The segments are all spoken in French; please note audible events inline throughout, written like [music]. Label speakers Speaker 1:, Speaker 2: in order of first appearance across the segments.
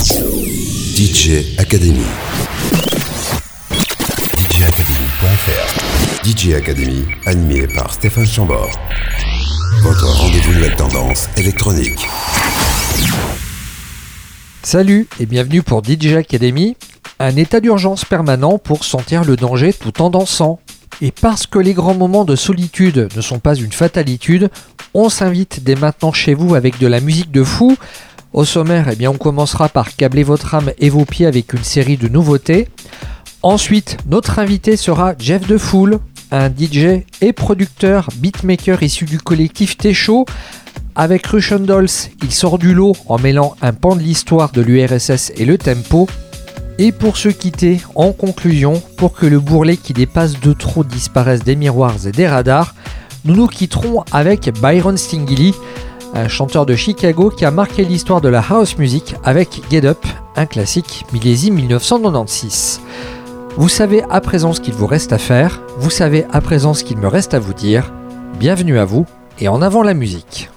Speaker 1: DJ Academy. DJacademy.fr. DJ Academy, animé par Stéphane Chambord. Votre rendez-vous nouvelle tendance électronique.
Speaker 2: Salut et bienvenue pour DJ Academy, un état d'urgence permanent pour sentir le danger tout en dansant. Et parce que les grands moments de solitude ne sont pas une fatalitude, on s'invite dès maintenant chez vous avec de la musique de fou. Au sommaire, eh on commencera par câbler votre âme et vos pieds avec une série de nouveautés. Ensuite, notre invité sera Jeff De Fool, un DJ et producteur beatmaker issu du collectif T-Show. Avec Russian Dolls, il sort du lot en mêlant un pan de l'histoire de l'URSS et le tempo. Et pour se quitter, en conclusion, pour que le bourrelet qui dépasse de trop disparaisse des miroirs et des radars, nous nous quitterons avec Byron Stingili, un chanteur de Chicago qui a marqué l'histoire de la house music avec Get Up, un classique millésime 1996. Vous savez à présent ce qu'il vous reste à faire, vous savez à présent ce qu'il me reste à vous dire. Bienvenue à vous et en avant la musique.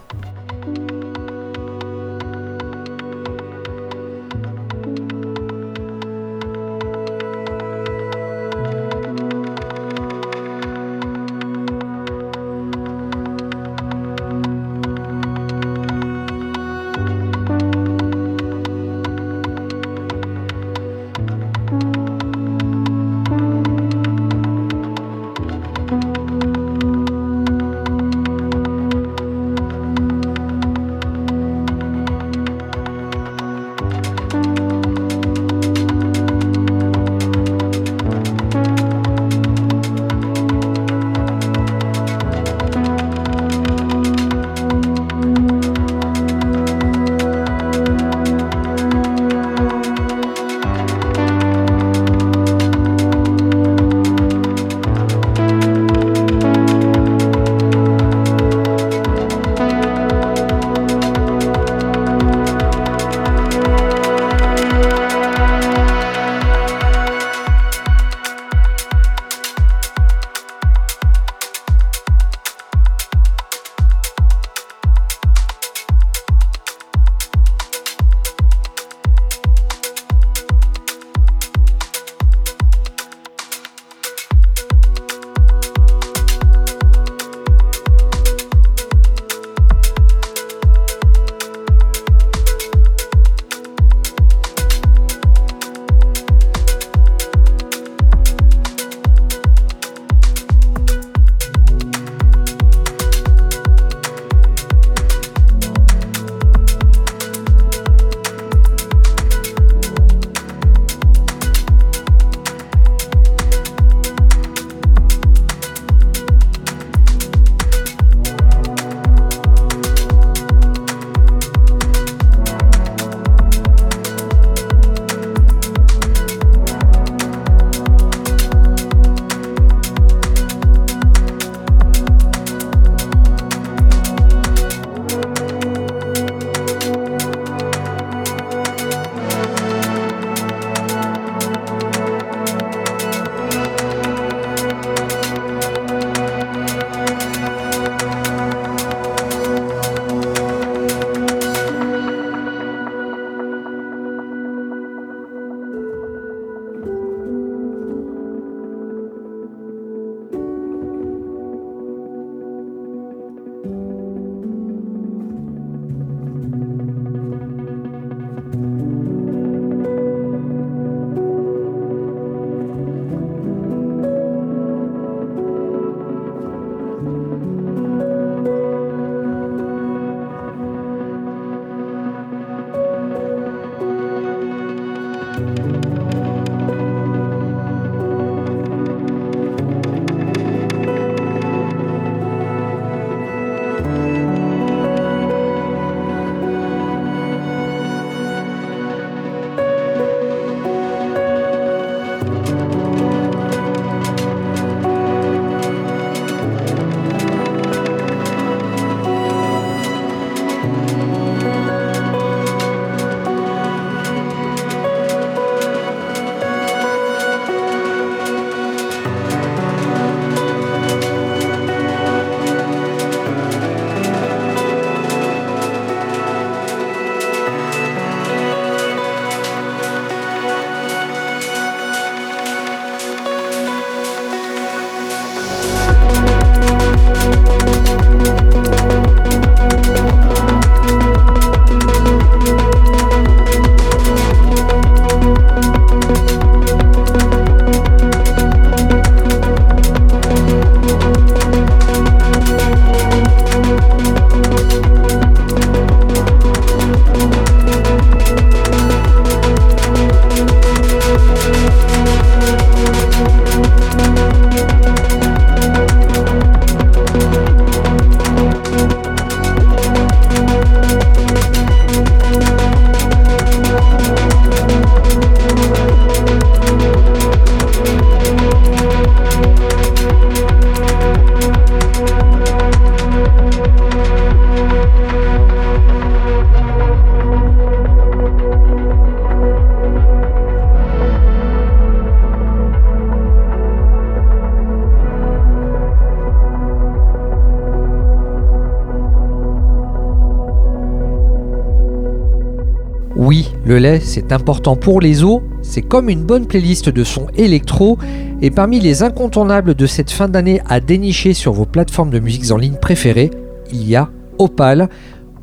Speaker 2: Le lait, c'est important pour les os, c'est comme une bonne playlist de sons électro, et parmi les incontournables de cette fin d'année à dénicher sur vos plateformes de musique en ligne préférées, il y a Opal.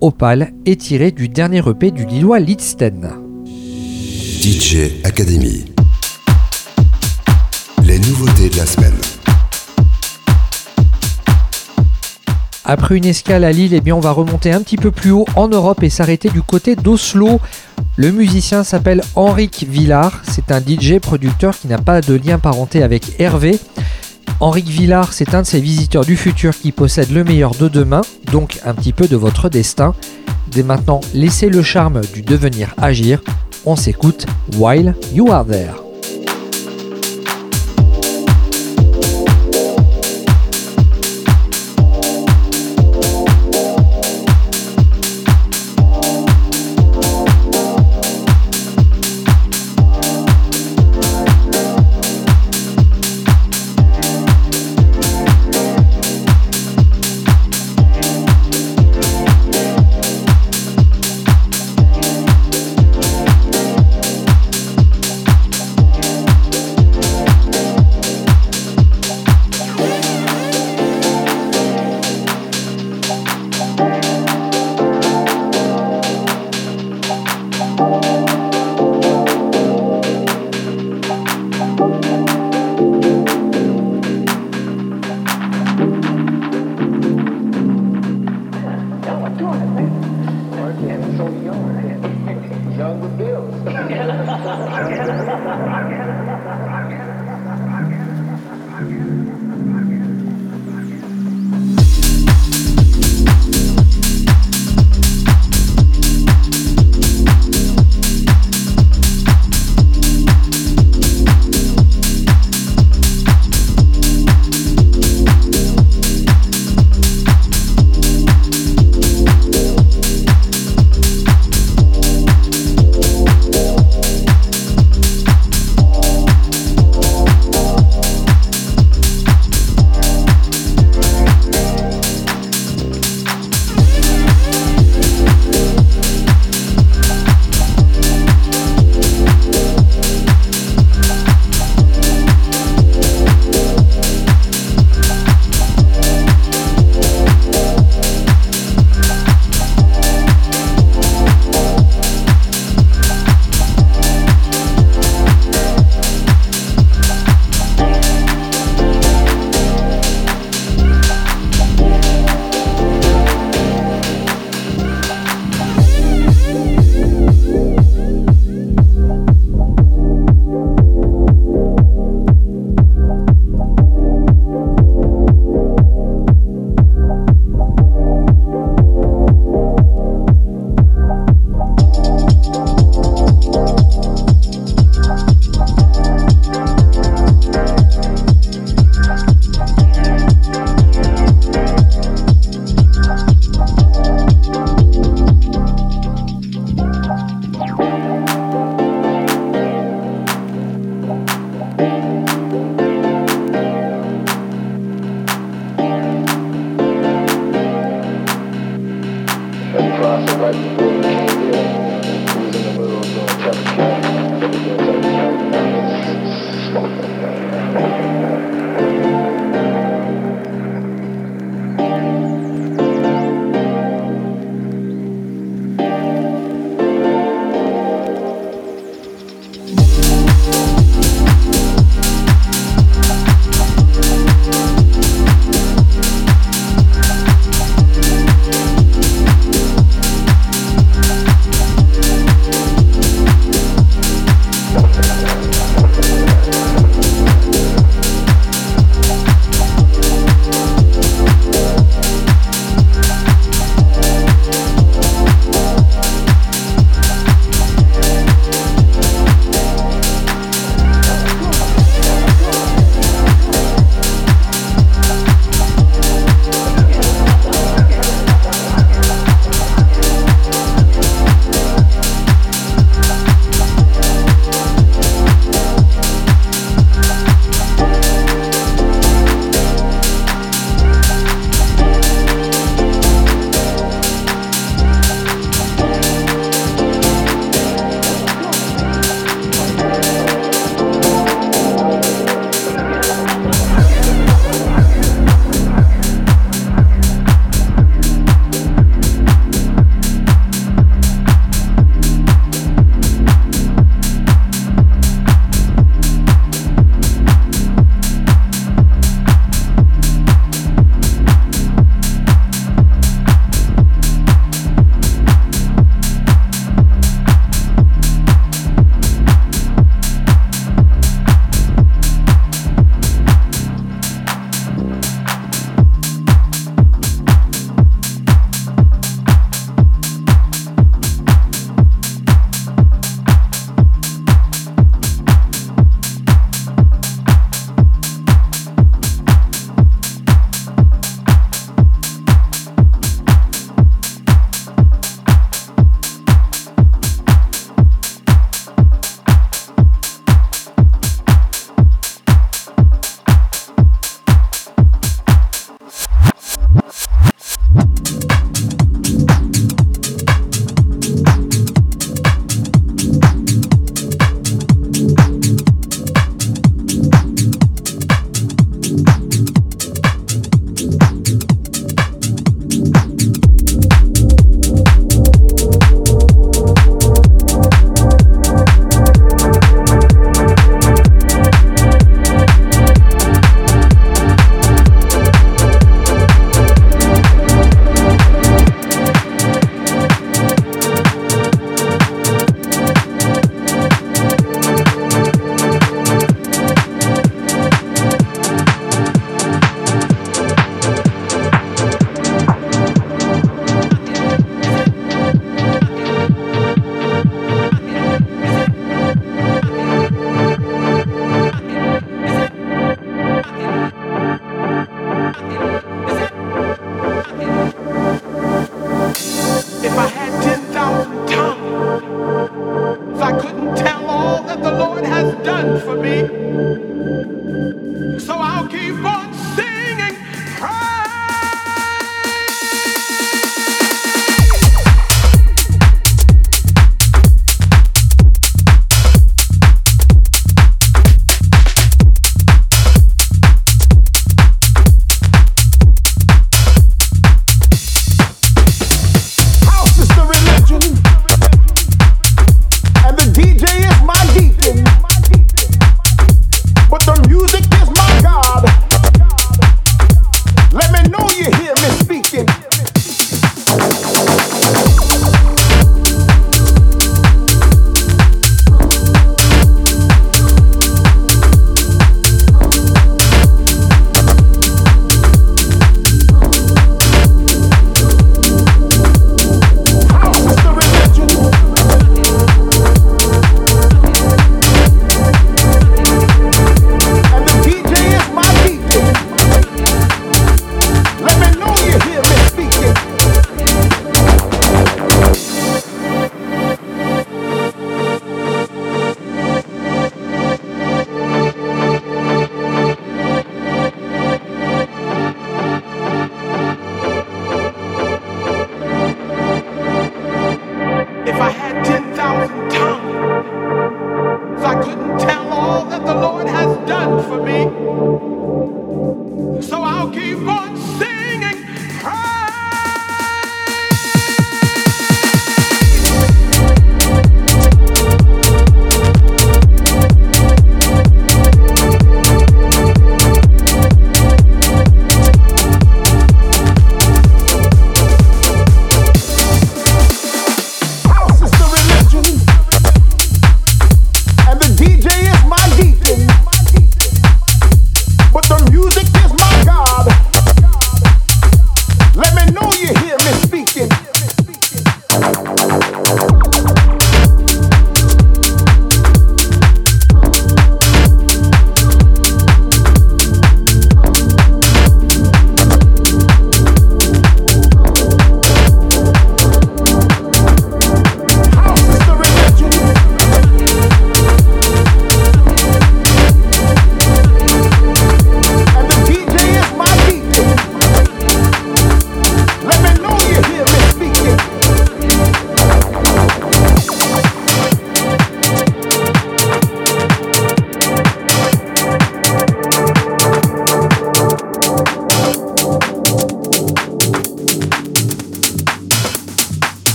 Speaker 2: Opal est tiré du dernier EP du Lillois Lidsten.
Speaker 1: DJ Academy. Les nouveautés de la semaine.
Speaker 2: Après une escale à Lille, eh bien on va remonter un petit peu plus haut en Europe et s'arrêter du côté d'Oslo. Le musicien s'appelle Henrik Villard. C'est un DJ producteur qui n'a pas de lien parenté avec Hervé. Henrik Villard, c'est un de ces visiteurs du futur qui possède le meilleur de demain, donc un petit peu de votre destin. Dès maintenant, laissez le charme du devenir agir. On s'écoute While You Are There.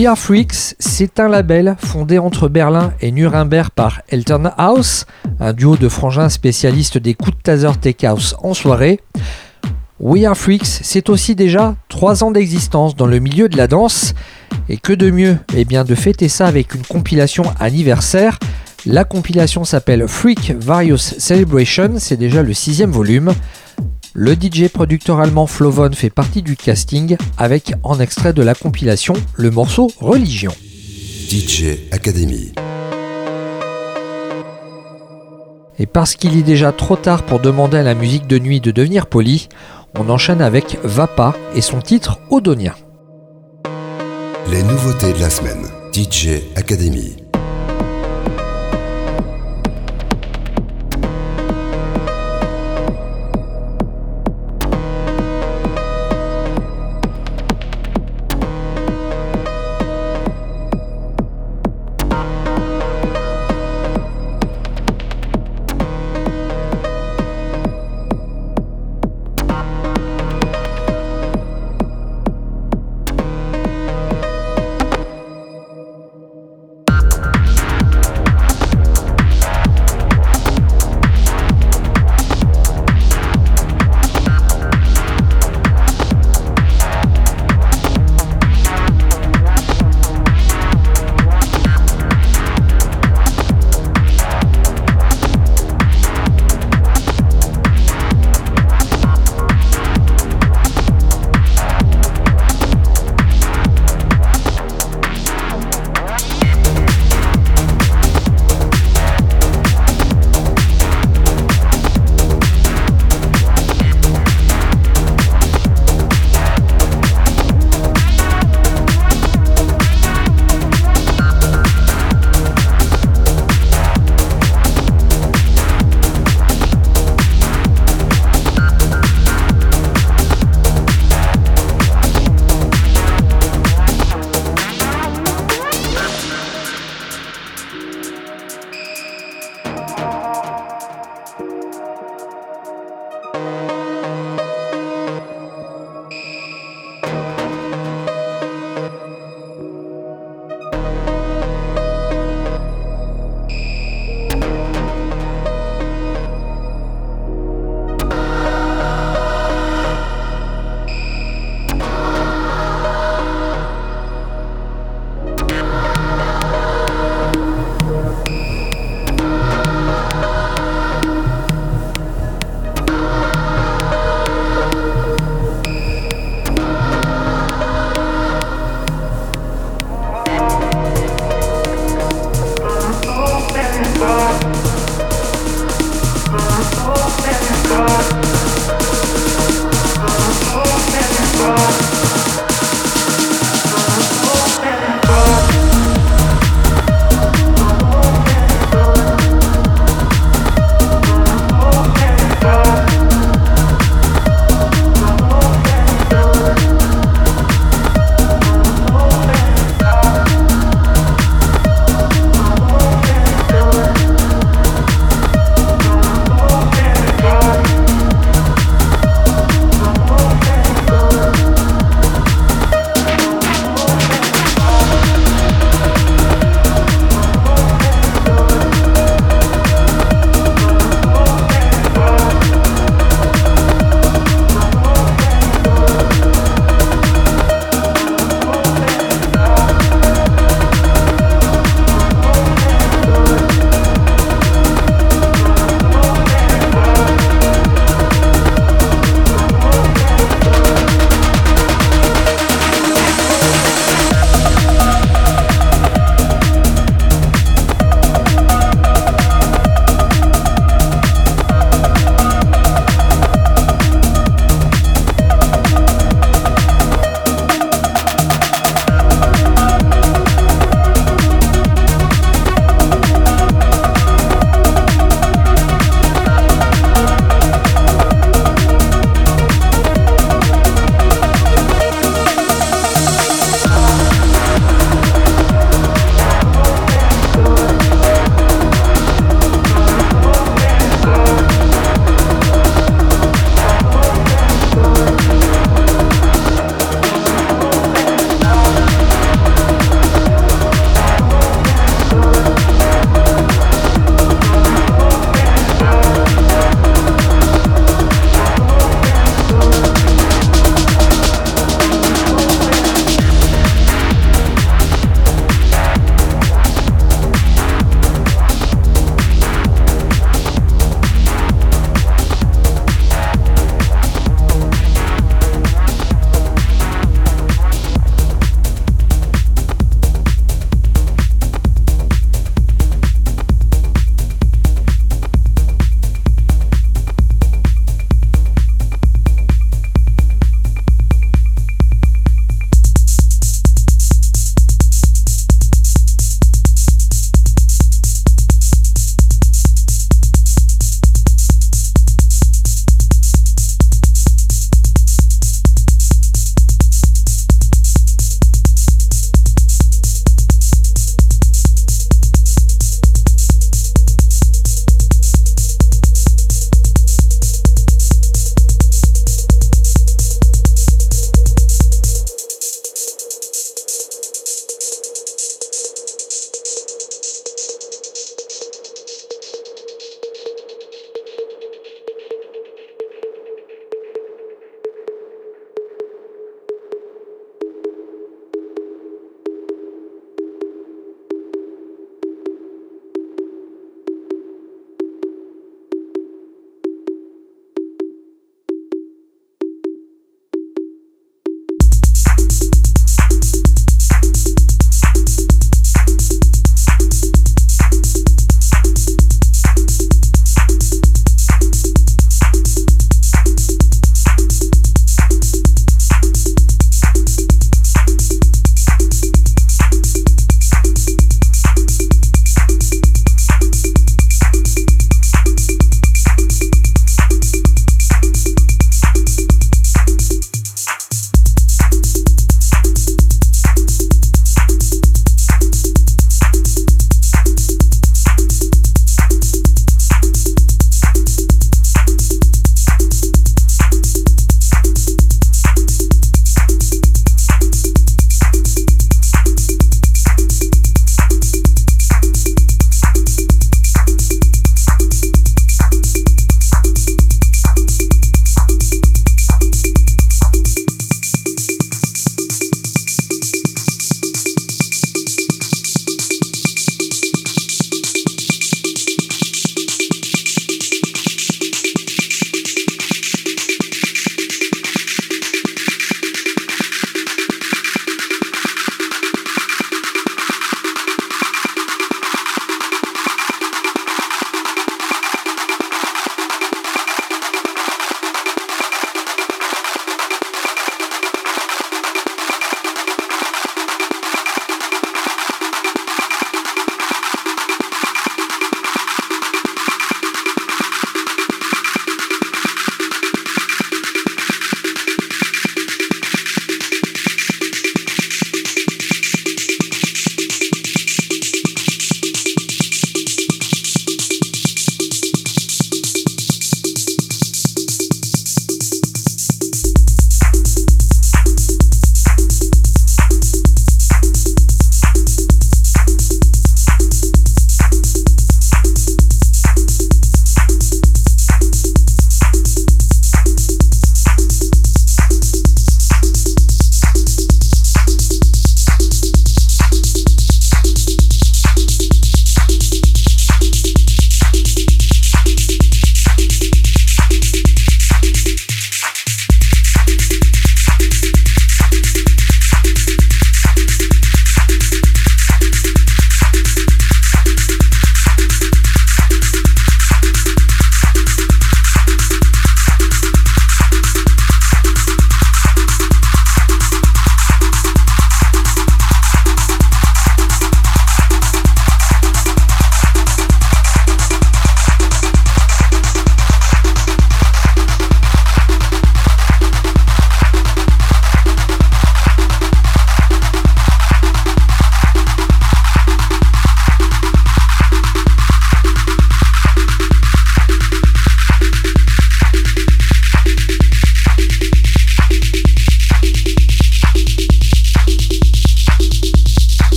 Speaker 2: We Are Freaks, c'est un label fondé entre Berlin et Nuremberg par Elton House, un duo de frangins spécialistes des coups de taser tech house en soirée. We Are Freaks, c'est aussi déjà 3 ans d'existence dans le milieu de la danse. Et que de mieux Eh bien de fêter ça avec une compilation anniversaire. La compilation s'appelle Freak Various Celebration, c'est déjà le sixième volume. Le DJ producteur allemand Flovon fait partie du casting avec en extrait de la compilation le morceau Religion.
Speaker 1: DJ Academy.
Speaker 2: Et parce qu'il est déjà trop tard pour demander à la musique de nuit de devenir polie, on enchaîne avec Vapa et son titre Odonia.
Speaker 1: Les nouveautés de la semaine. DJ Academy.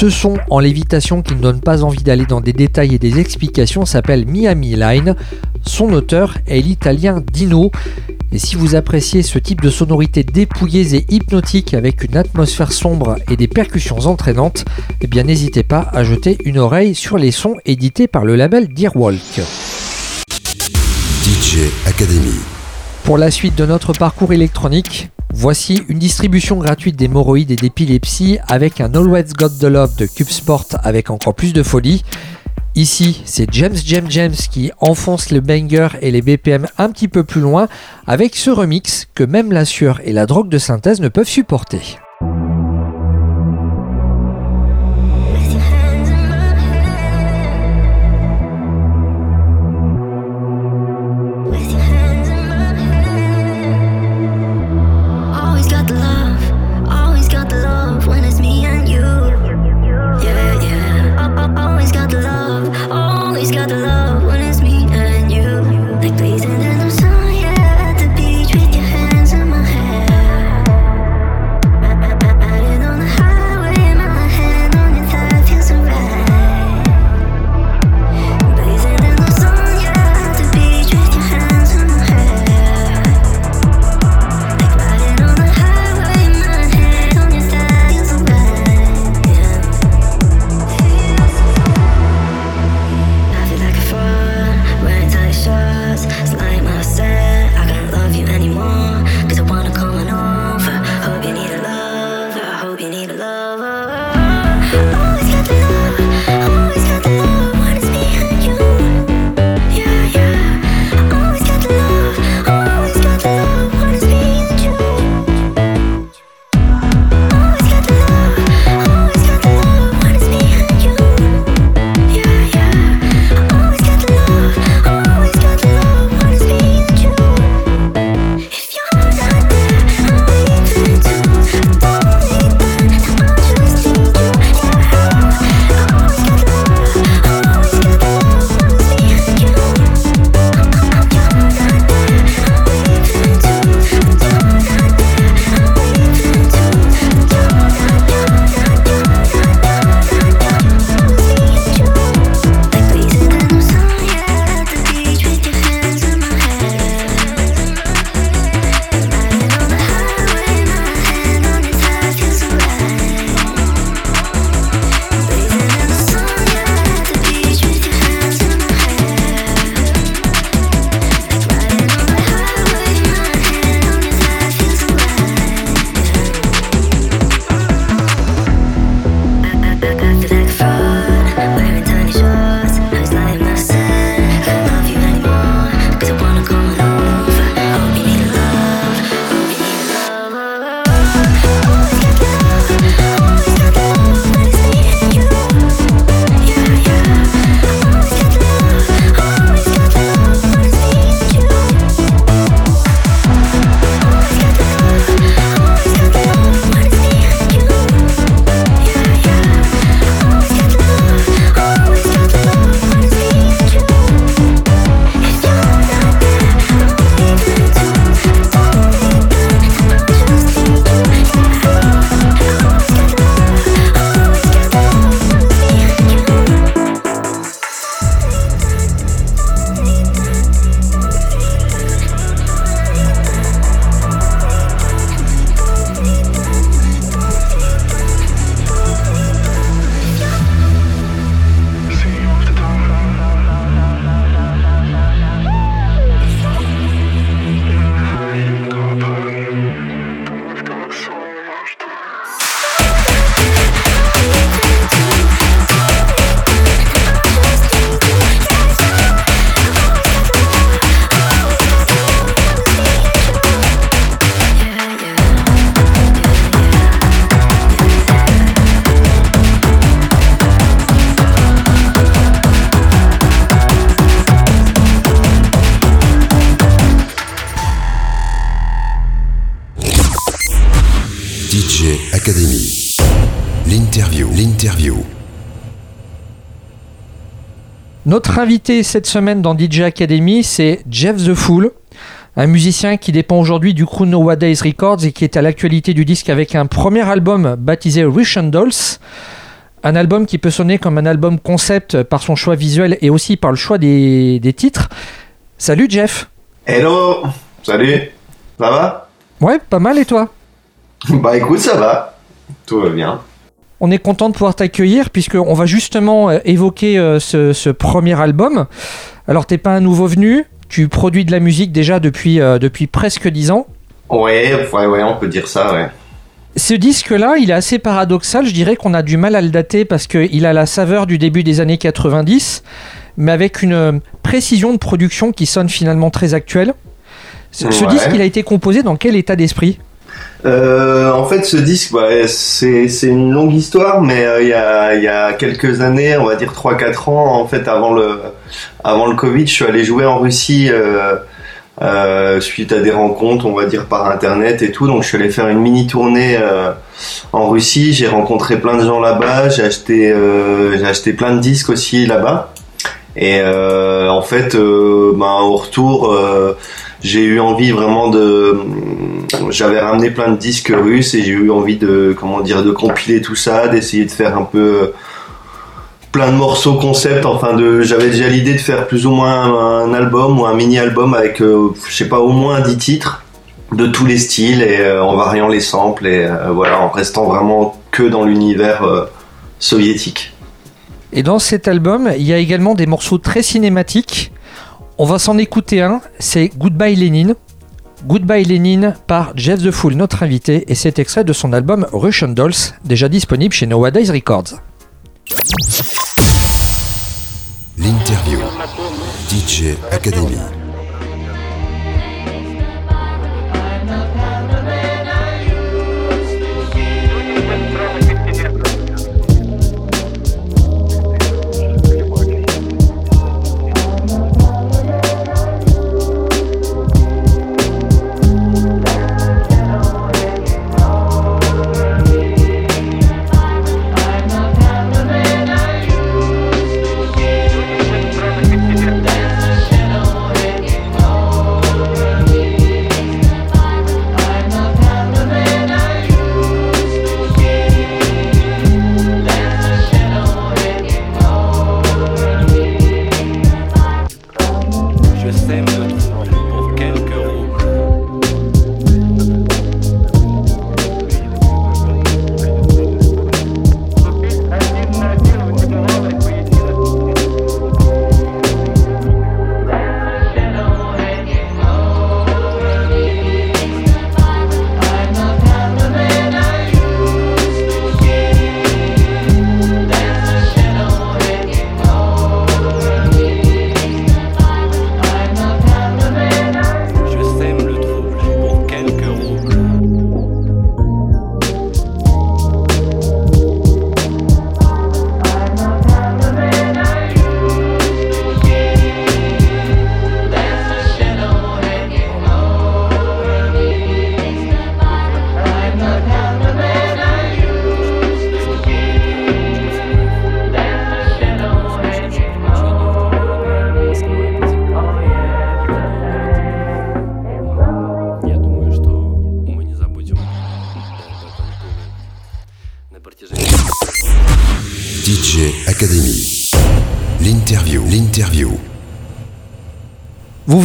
Speaker 3: Ce son en lévitation qui ne donne pas envie d'aller dans des détails et des explications s'appelle Miami Line. Son auteur est l'italien Dino. Et si vous appréciez ce type de sonorité dépouillées et hypnotique avec une atmosphère sombre et des percussions entraînantes, eh bien n'hésitez pas à jeter une oreille sur les sons édités par le label Deerwalk.
Speaker 1: DJ Academy.
Speaker 3: Pour la suite de notre parcours électronique, voici une distribution gratuite d'hémorroïdes et d'épilepsie avec un Always Got the Love de Cube Sport avec encore plus de folie. Ici, c'est James James James qui enfonce le banger et les BPM un petit peu plus loin avec ce remix que même la sueur et la drogue de synthèse ne peuvent supporter. Invité cette semaine dans DJ Academy, c'est Jeff The Fool, un musicien qui dépend aujourd'hui du crew Nowadays Records et qui est à l'actualité du disque avec un premier album baptisé Rich Dolls.
Speaker 2: Un album qui peut sonner comme un album concept par son choix visuel et aussi par le choix des, des titres. Salut Jeff
Speaker 4: Hello Salut Ça va?
Speaker 2: Ouais, pas mal et toi?
Speaker 4: Bah écoute, ça va. Tout va bien.
Speaker 2: On est content de pouvoir t'accueillir puisqu'on va justement euh, évoquer euh, ce, ce premier album. Alors t'es pas un nouveau venu, tu produis de la musique déjà depuis, euh, depuis presque 10 ans.
Speaker 4: Ouais, ouais, ouais, on peut dire ça, ouais.
Speaker 2: Ce disque-là, il est assez paradoxal. Je dirais qu'on a du mal à le dater parce qu'il a la saveur du début des années 90, mais avec une précision de production qui sonne finalement très actuelle. Ce, disque, il a été composé dans quel état d'esprit?
Speaker 4: Euh, en fait, ce disque, ouais, c'est une longue histoire, mais euh, il y, a, quelques années, on va dire 3-4 ans, en fait, avant le, avant le Covid, je suis allé jouer en Russie euh, suite à des rencontres, on va dire par Internet et tout. Donc, je suis allé faire une mini tournée en Russie. J'ai rencontré plein de gens là-bas. J'ai acheté, j'ai acheté plein de disques aussi là-bas. Et en fait, ben, au retour, j'ai eu envie vraiment de j'avais ramené plein de disques russes et j'ai eu envie de comment dire de compiler tout ça d'essayer de faire un peu plein de morceaux concept enfin j'avais déjà l'idée de faire plus ou moins un, album ou un mini album avec euh, je sais pas au moins 10 titres de tous les styles et euh, en variant les samples et euh, voilà en restant vraiment que dans l'univers soviétique
Speaker 2: Et dans cet album, il y a également des morceaux très cinématiques. On va s'en écouter un, c'est Goodbye Lénine. Goodbye Lénine par Jeff The Fool, notre invité, et c'est extrait de son album Russian Dolls, déjà disponible chez Nowadays Records.
Speaker 1: L'interview. DJ Academy.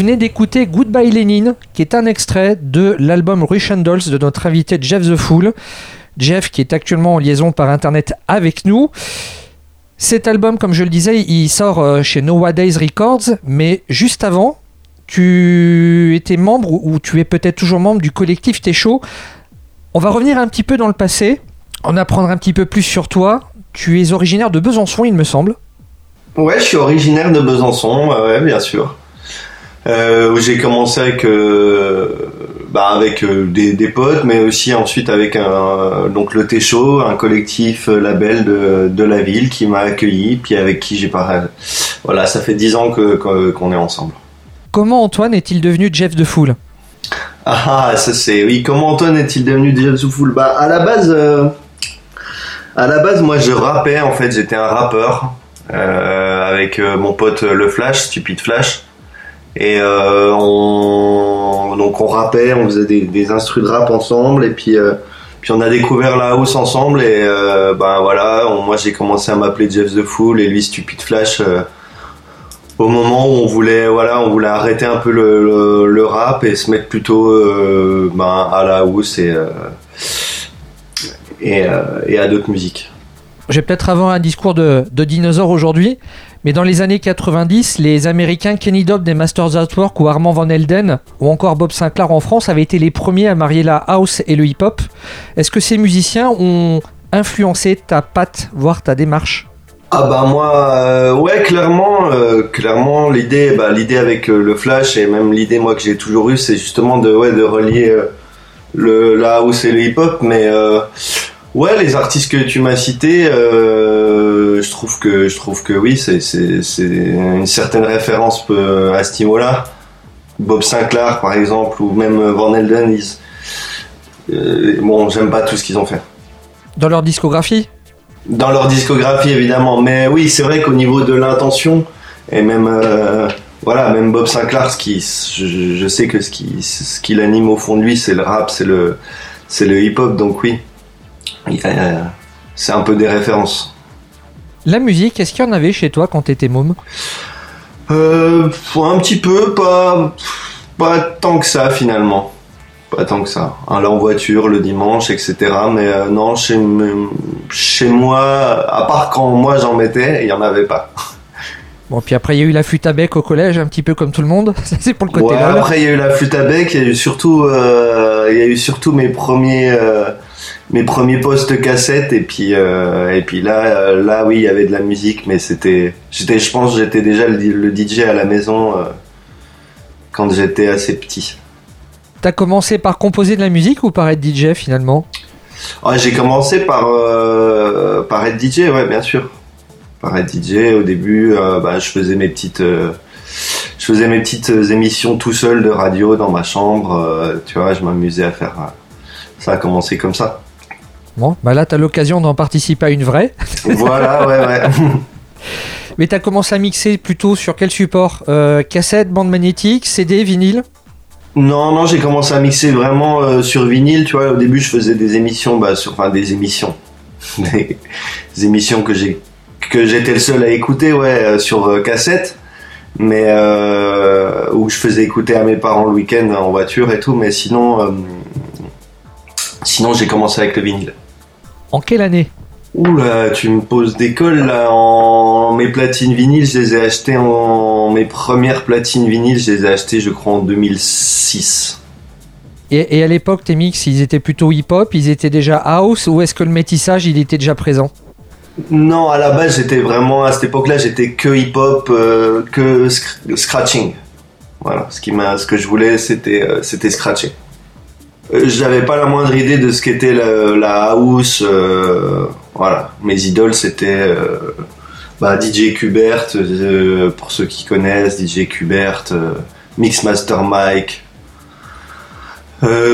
Speaker 2: D'écouter Goodbye Lénine, qui est un extrait de l'album Russian Dolls de notre invité Jeff The Fool. Jeff qui est actuellement en liaison par internet avec nous. Cet album, comme je le disais, il sort euh, chez Nowadays Records, mais juste avant, tu étais membre ou tu es peut-être toujours membre du collectif T'es. On va revenir un petit peu dans le passé, en apprendre un petit peu plus sur toi. Tu es originaire de Besançon, il me semble.
Speaker 4: Ouais, je suis originaire de Besançon, bien sûr. Euh, où j'ai commencé avec, euh, bah, avec euh, des, des potes, mais aussi ensuite avec un, donc le Técho, un collectif label de, de la ville qui m'a accueilli, puis avec qui j'ai parlé. Voilà, ça fait dix ans que que- qu'on est ensemble.
Speaker 2: Comment Antoine est-il devenu Jeff The Fool
Speaker 4: Ah, ça c'est oui. Comment Antoine est-il devenu Jeff Soufoul Bah à la base, euh, à la base moi je rappais en fait. J'étais un rappeur euh, avec euh, mon pote euh, le Flash, Stupid Flash, et euh, on donc on rappait, on faisait des, des instrus de rap ensemble, et puis euh, Puis on a découvert la house ensemble et euh, ben voilà, moi j'ai commencé à m'appeler Jeff the Fool et lui Stupid Flash. au moment où on voulait, voilà, on voulait arrêter un peu le, le- rap et se mettre plutôt ben, à la house et et, à d'autres musiques.
Speaker 2: Je vais peut-être avoir un discours de, de dinosaure aujourd'hui, mais dans les années 90, les Américains Kenny Dobb des Masters at Work ou Armand Van Helden ou encore Bob Sinclair en France avaient été les premiers à marier la house et le hip-hop. Est-ce que ces musiciens ont influencé ta patte, voire ta démarche?
Speaker 4: Ah bah moi, euh, ouais, clairement, euh, clairement, l'idée, bah, l'idée avec euh, le Flash et même l'idée moi que j'ai toujours eue, c'est justement de, ouais, de relier la house et le hip-hop. Mais euh, ouais, les artistes que tu m'as cités, euh, je trouve que, je trouve que oui, c'est, une certaine référence euh, à ce niveau-là. Bob Sinclair, par exemple, ou même Van Helden, ils- euh, bon, j'aime pas tout ce qu'ils ont fait.
Speaker 2: Dans leur discographie?
Speaker 4: Dans leur discographie évidemment, mais oui, c'est vrai qu'au niveau de l'intention et même euh, voilà, même Bob Sinclair, ce qui, je, je sais que ce qui, ce qui l'anime au fond de lui, c'est le rap, c'est le, c'est le hip-hop, donc oui, c'est un peu des références.
Speaker 2: La musique, est-ce qu'il y en avait chez toi quand t'étais môme
Speaker 4: Euh, un petit peu, pas, pas tant que ça finalement. Pas tant que ça. Aller en voiture le dimanche, etc. Mais euh, non, chez, chez moi, à part quand moi j'en mettais, il y en avait pas. [laughs]
Speaker 2: Bon, puis après, il y a eu la flûte à bec au collège, un petit peu comme tout le monde. [laughs] Ça, c'est pour le côté
Speaker 4: Ouais,
Speaker 2: lol.
Speaker 4: après il y a eu la flûte à bec, il y a eu surtout, euh, il y a eu surtout mes premiers, euh, mes premiers postes cassettes et puis euh, et puis là, euh, là oui il y avait de la musique, mais c'était, j'étais, je pense, j'étais déjà le, le DJ à la maison euh, quand j'étais assez petit.
Speaker 2: T'as commencé par composer de la musique ou par être DJ finalement?
Speaker 4: Ah, j'ai commencé par euh, par être DJ, ouais bien sûr. Par être DJ au début, bah, je faisais mes petites je faisais mes petites émissions tout seul de radio dans ma chambre, tu vois, je m'amusais à faire ça a commencé comme ça.
Speaker 2: Bon, bah là, t'as l'occasion d'en participer à une vraie. [laughs]
Speaker 4: voilà, ouais ouais. [laughs]
Speaker 2: Mais t'as commencé à mixer plutôt sur quel support? Euh, Cassette, bande magnétique, CD, vinyle?
Speaker 4: Non, non, j'ai commencé à mixer vraiment euh, sur vinyle, tu vois. Au début, je faisais des émissions, bah, sur, enfin des émissions, [laughs] des, des émissions que j'ai que j'étais le seul à écouter, ouais, euh, sur euh, cassette, mais où je faisais écouter à mes parents le week-end en voiture et tout. Mais sinon, sinon, j'ai commencé avec le vinyle.
Speaker 2: En quelle année?
Speaker 4: Ouh là, tu me poses des cols là. En mes platines vinyles, je les ai achetées en mes premières platines vinyles, je les ai achetées, je crois, en 2006.
Speaker 2: et, et à l'époque, tes mix, ils étaient plutôt hip-hop, ils étaient déjà house, ou est-ce que le métissage, il était déjà présent?
Speaker 4: Non, à la base, j'étais vraiment à cette époque-là, j'étais que hip-hop, euh, que sc- scratching. Voilà, ce qui m'a, ce que je voulais, c'était, euh, c'était scratcher. Euh, J'avais pas la moindre idée de ce qu'était la, house. euh, voilà, mes idoles, c'était euh, bah, DJ Kubert, pour ceux qui connaissent, DJ Kubert, Mixmaster Mike.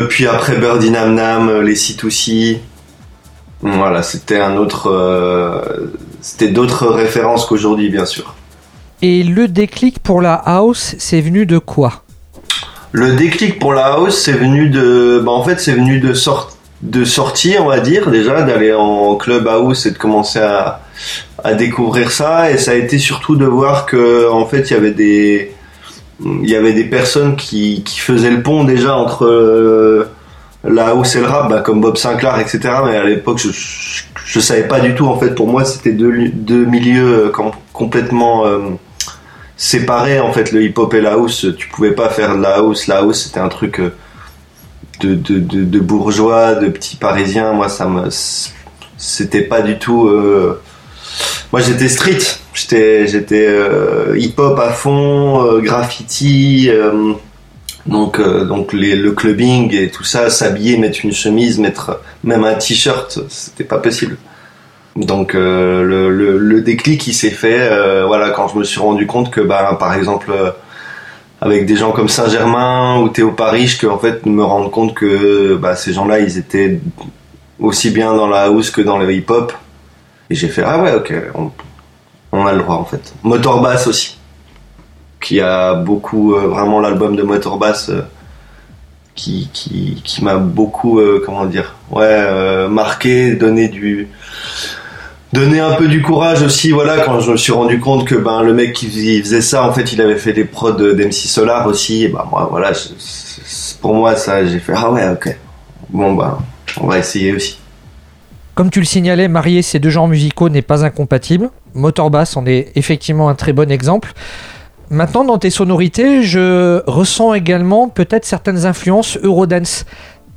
Speaker 4: Puis après Birdie Nam Nam, les C2C. Voilà, c'était un autre, c'était d'autres références qu'aujourd'hui, bien sûr.
Speaker 2: Et le déclic pour la house, c'est venu de quoi?
Speaker 4: Le déclic pour la house, c'est venu de, bah en venu de on va dire, déjà, d'aller en club house et de commencer à, découvrir ça. Et ça a été surtout de voir que, en fait, il y avait des, personnes qui, faisaient le pont déjà entre euh, la house et le rap, bah, comme Bob Sinclair, etc. Mais à l'époque, je, je, savais pas du tout. En fait, pour moi, c'était deux, li- deux milieux euh, com- complètement euh, séparés. En fait, le hip-hop et la house, tu pouvais pas faire de la house. La house, c'était un truc euh, de, de, de, bourgeois, de petits parisiens. Moi, ça me, c'était pas du tout. euh, Moi, j'étais street. J'étais, j'étais euh, hip-hop à fond, graffiti. donc, donc le clubbing et tout ça, s'habiller, mettre une chemise, mettre même un t-shirt, c'était pas possible. Donc euh, le, le, déclic qui s'est fait, euh, voilà, quand je me suis rendu compte que, bah, par exemple, euh, avec des gens comme Saint-Germain ou Théo Paris, que en fait me rendre compte que bah, ces gens-là, ils étaient aussi bien dans la house que dans le hip-hop. Et j'ai fait ah ouais, ok, on, a le droit en fait. Motorbass aussi qui a beaucoup vraiment l'album de Motorbass qui qui, qui m'a beaucoup comment dire ouais marqué donné du donner un peu du courage aussi voilà quand je me suis rendu compte que ben le mec qui fais- faisait ça en fait il avait fait des prods d'MC Solar aussi et ben moi voilà pour moi ça j'ai fait ah ouais ok bon ben on va essayer aussi
Speaker 2: Comme tu le signalais, marier ces deux genres musicaux n'est pas incompatible. Motorbass en est effectivement un très bon exemple. Maintenant, dans tes sonorités, je ressens également peut-être certaines influences Eurodance.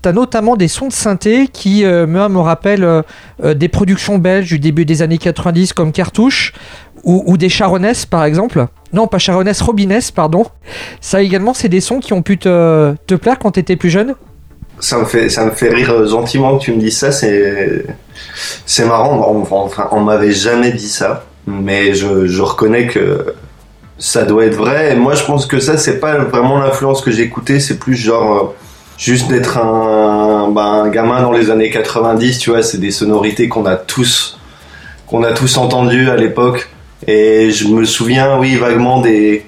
Speaker 2: T'as notamment des sons de synthé qui, euh, me rappellent euh, euh, des productions belges du début des années 90 comme Cartouche ou, des Charonnesses par exemple. Non, pas Charonnesses, Robiness, pardon. Ça également, c'est des sons qui ont pu te, plaire quand t'étais plus jeune?
Speaker 4: Ça me fait ça me fait rire euh, gentiment que tu me dises ça c'est c'est marrant on, enfin on m'avait jamais dit ça mais je, reconnais que ça doit être vrai et moi je pense que ça c'est pas vraiment l'influence que j'écoutais c'est plus genre juste d'être un, ben, un gamin dans les années 90 tu vois c'est des sonorités qu'on a tous qu'on a tous entendues à l'époque. Et je me souviens oui vaguement des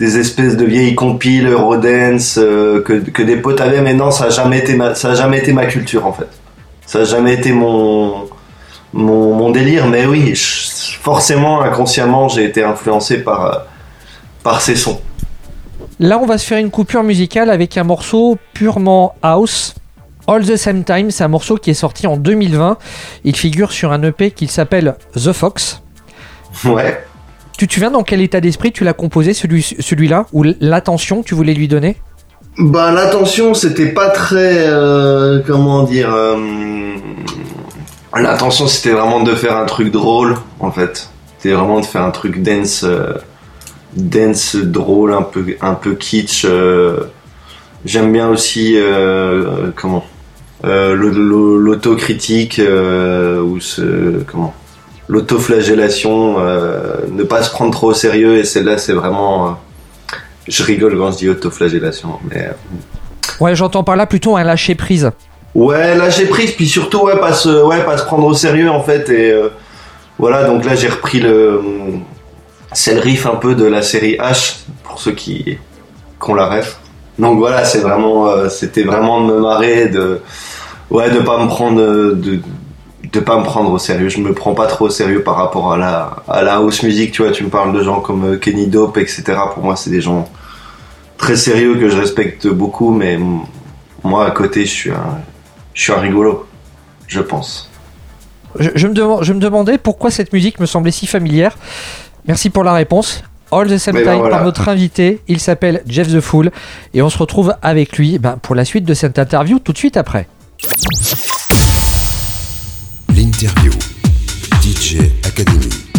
Speaker 4: des espèces de vieilles compiles Eurodance euh, que, que des potes avaient mais non ça a jamais été ma, jamais été ma culture en fait. Ça a jamais été mon mon, délire mais oui forcément inconsciemment j'ai été influencé par euh, par ces sons
Speaker 2: Là, on va se faire une coupure musicale avec un morceau purement house. All the Same Time, c'est un morceau qui est sorti en 2020. Il figure sur un EP qui s'appelle The Fox.
Speaker 4: ouais
Speaker 2: Tu te souviens dans quel état d'esprit tu l'as composé celui, celui-là Ou l'attention que tu voulais lui donner?
Speaker 4: Bah l'attention c'était pas très euh, comment dire euh, l'intention c'était vraiment de faire un truc drôle en fait c'était vraiment de faire un truc dance euh, dance drôle un peu un peu kitsch euh. j'aime bien aussi euh, comment euh, l'autocritique ou ce comment l'autoflagellation ne pas se prendre trop au sérieux et celle-là c'est vraiment je rigole quand je dis autoflagellation, mais
Speaker 2: Ouais, j'entends par là plutôt un lâcher prise.
Speaker 4: ouais, lâcher prise, puis surtout ouais pas se, ouais pas se prendre au sérieux en fait et euh, voilà donc là j'ai repris le c'est le riff un peu de la série H pour ceux qui, qui ont la ref. Donc voilà c'est vraiment euh, c'était vraiment de me marrer de ouais de pas me prendre de pas me prendre au sérieux. Je me prends pas trop au sérieux par rapport à la à la house music. Tu vois, tu me parles de gens comme euh, Kenny Dope, etc. Pour moi, c'est des gens très sérieux que je respecte beaucoup, mais moi à côté, je suis un rigolo, je pense.
Speaker 2: Je, je me demandais pourquoi cette musique me semblait si familière. Merci pour la réponse. All the Same
Speaker 4: ben
Speaker 2: Time
Speaker 4: voilà.
Speaker 2: par notre invité. Il s'appelle Jeff The Fool. Et on se retrouve avec lui ben, pour la suite de cette interview tout de suite après.
Speaker 1: L'interview. DJ Academy.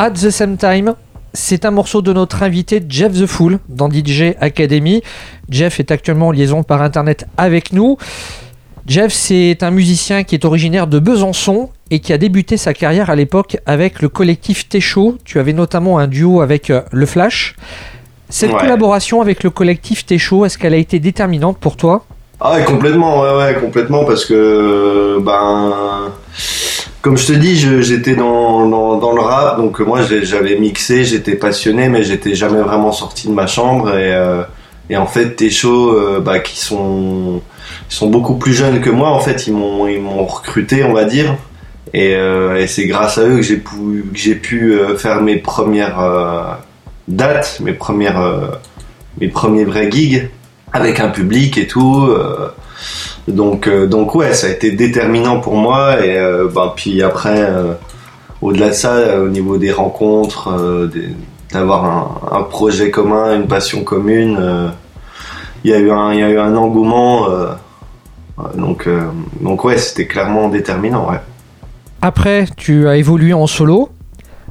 Speaker 5: At the same time,
Speaker 2: c'est un morceau de notre invité Jeff The Fool dans DJ Academy. Jeff est actuellement en liaison par internet avec nous. Jeff, c'est un musicien qui est originaire de Besançon et qui a débuté sa carrière à l'époque avec le collectif Téchaud. Tu avais notamment un duo avec euh, Le Flash. Cette
Speaker 4: Ouais.
Speaker 2: collaboration avec le collectif Téchaud, est-ce qu'elle a été déterminante pour toi?
Speaker 4: Ah ouais, complètement, ouais, ouais, complètement, parce que, ben, comme je te dis, j'étais dans, le rap, donc moi j'avais mixé, j'étais passionné, mais j'étais jamais vraiment sorti de ma chambre, et, euh, en fait, tes shows, euh, bah, qui sont, sont beaucoup plus jeunes que moi, en fait, ils m'ont, recruté, on va dire, et, euh, et c'est grâce à eux que j'ai pu, pu faire mes premières dates, mes premières, mes premiers vrais gigs avec un public et tout. Donc, euh, donc ouais, ça a été déterminant pour moi. Et euh, ben, puis après, euh, au-delà de ça, au niveau des rencontres, d'avoir un, projet commun, une passion commune, il y a eu un, y engouement. donc, donc ouais, c'était clairement déterminant.
Speaker 2: Après, tu as évolué en solo.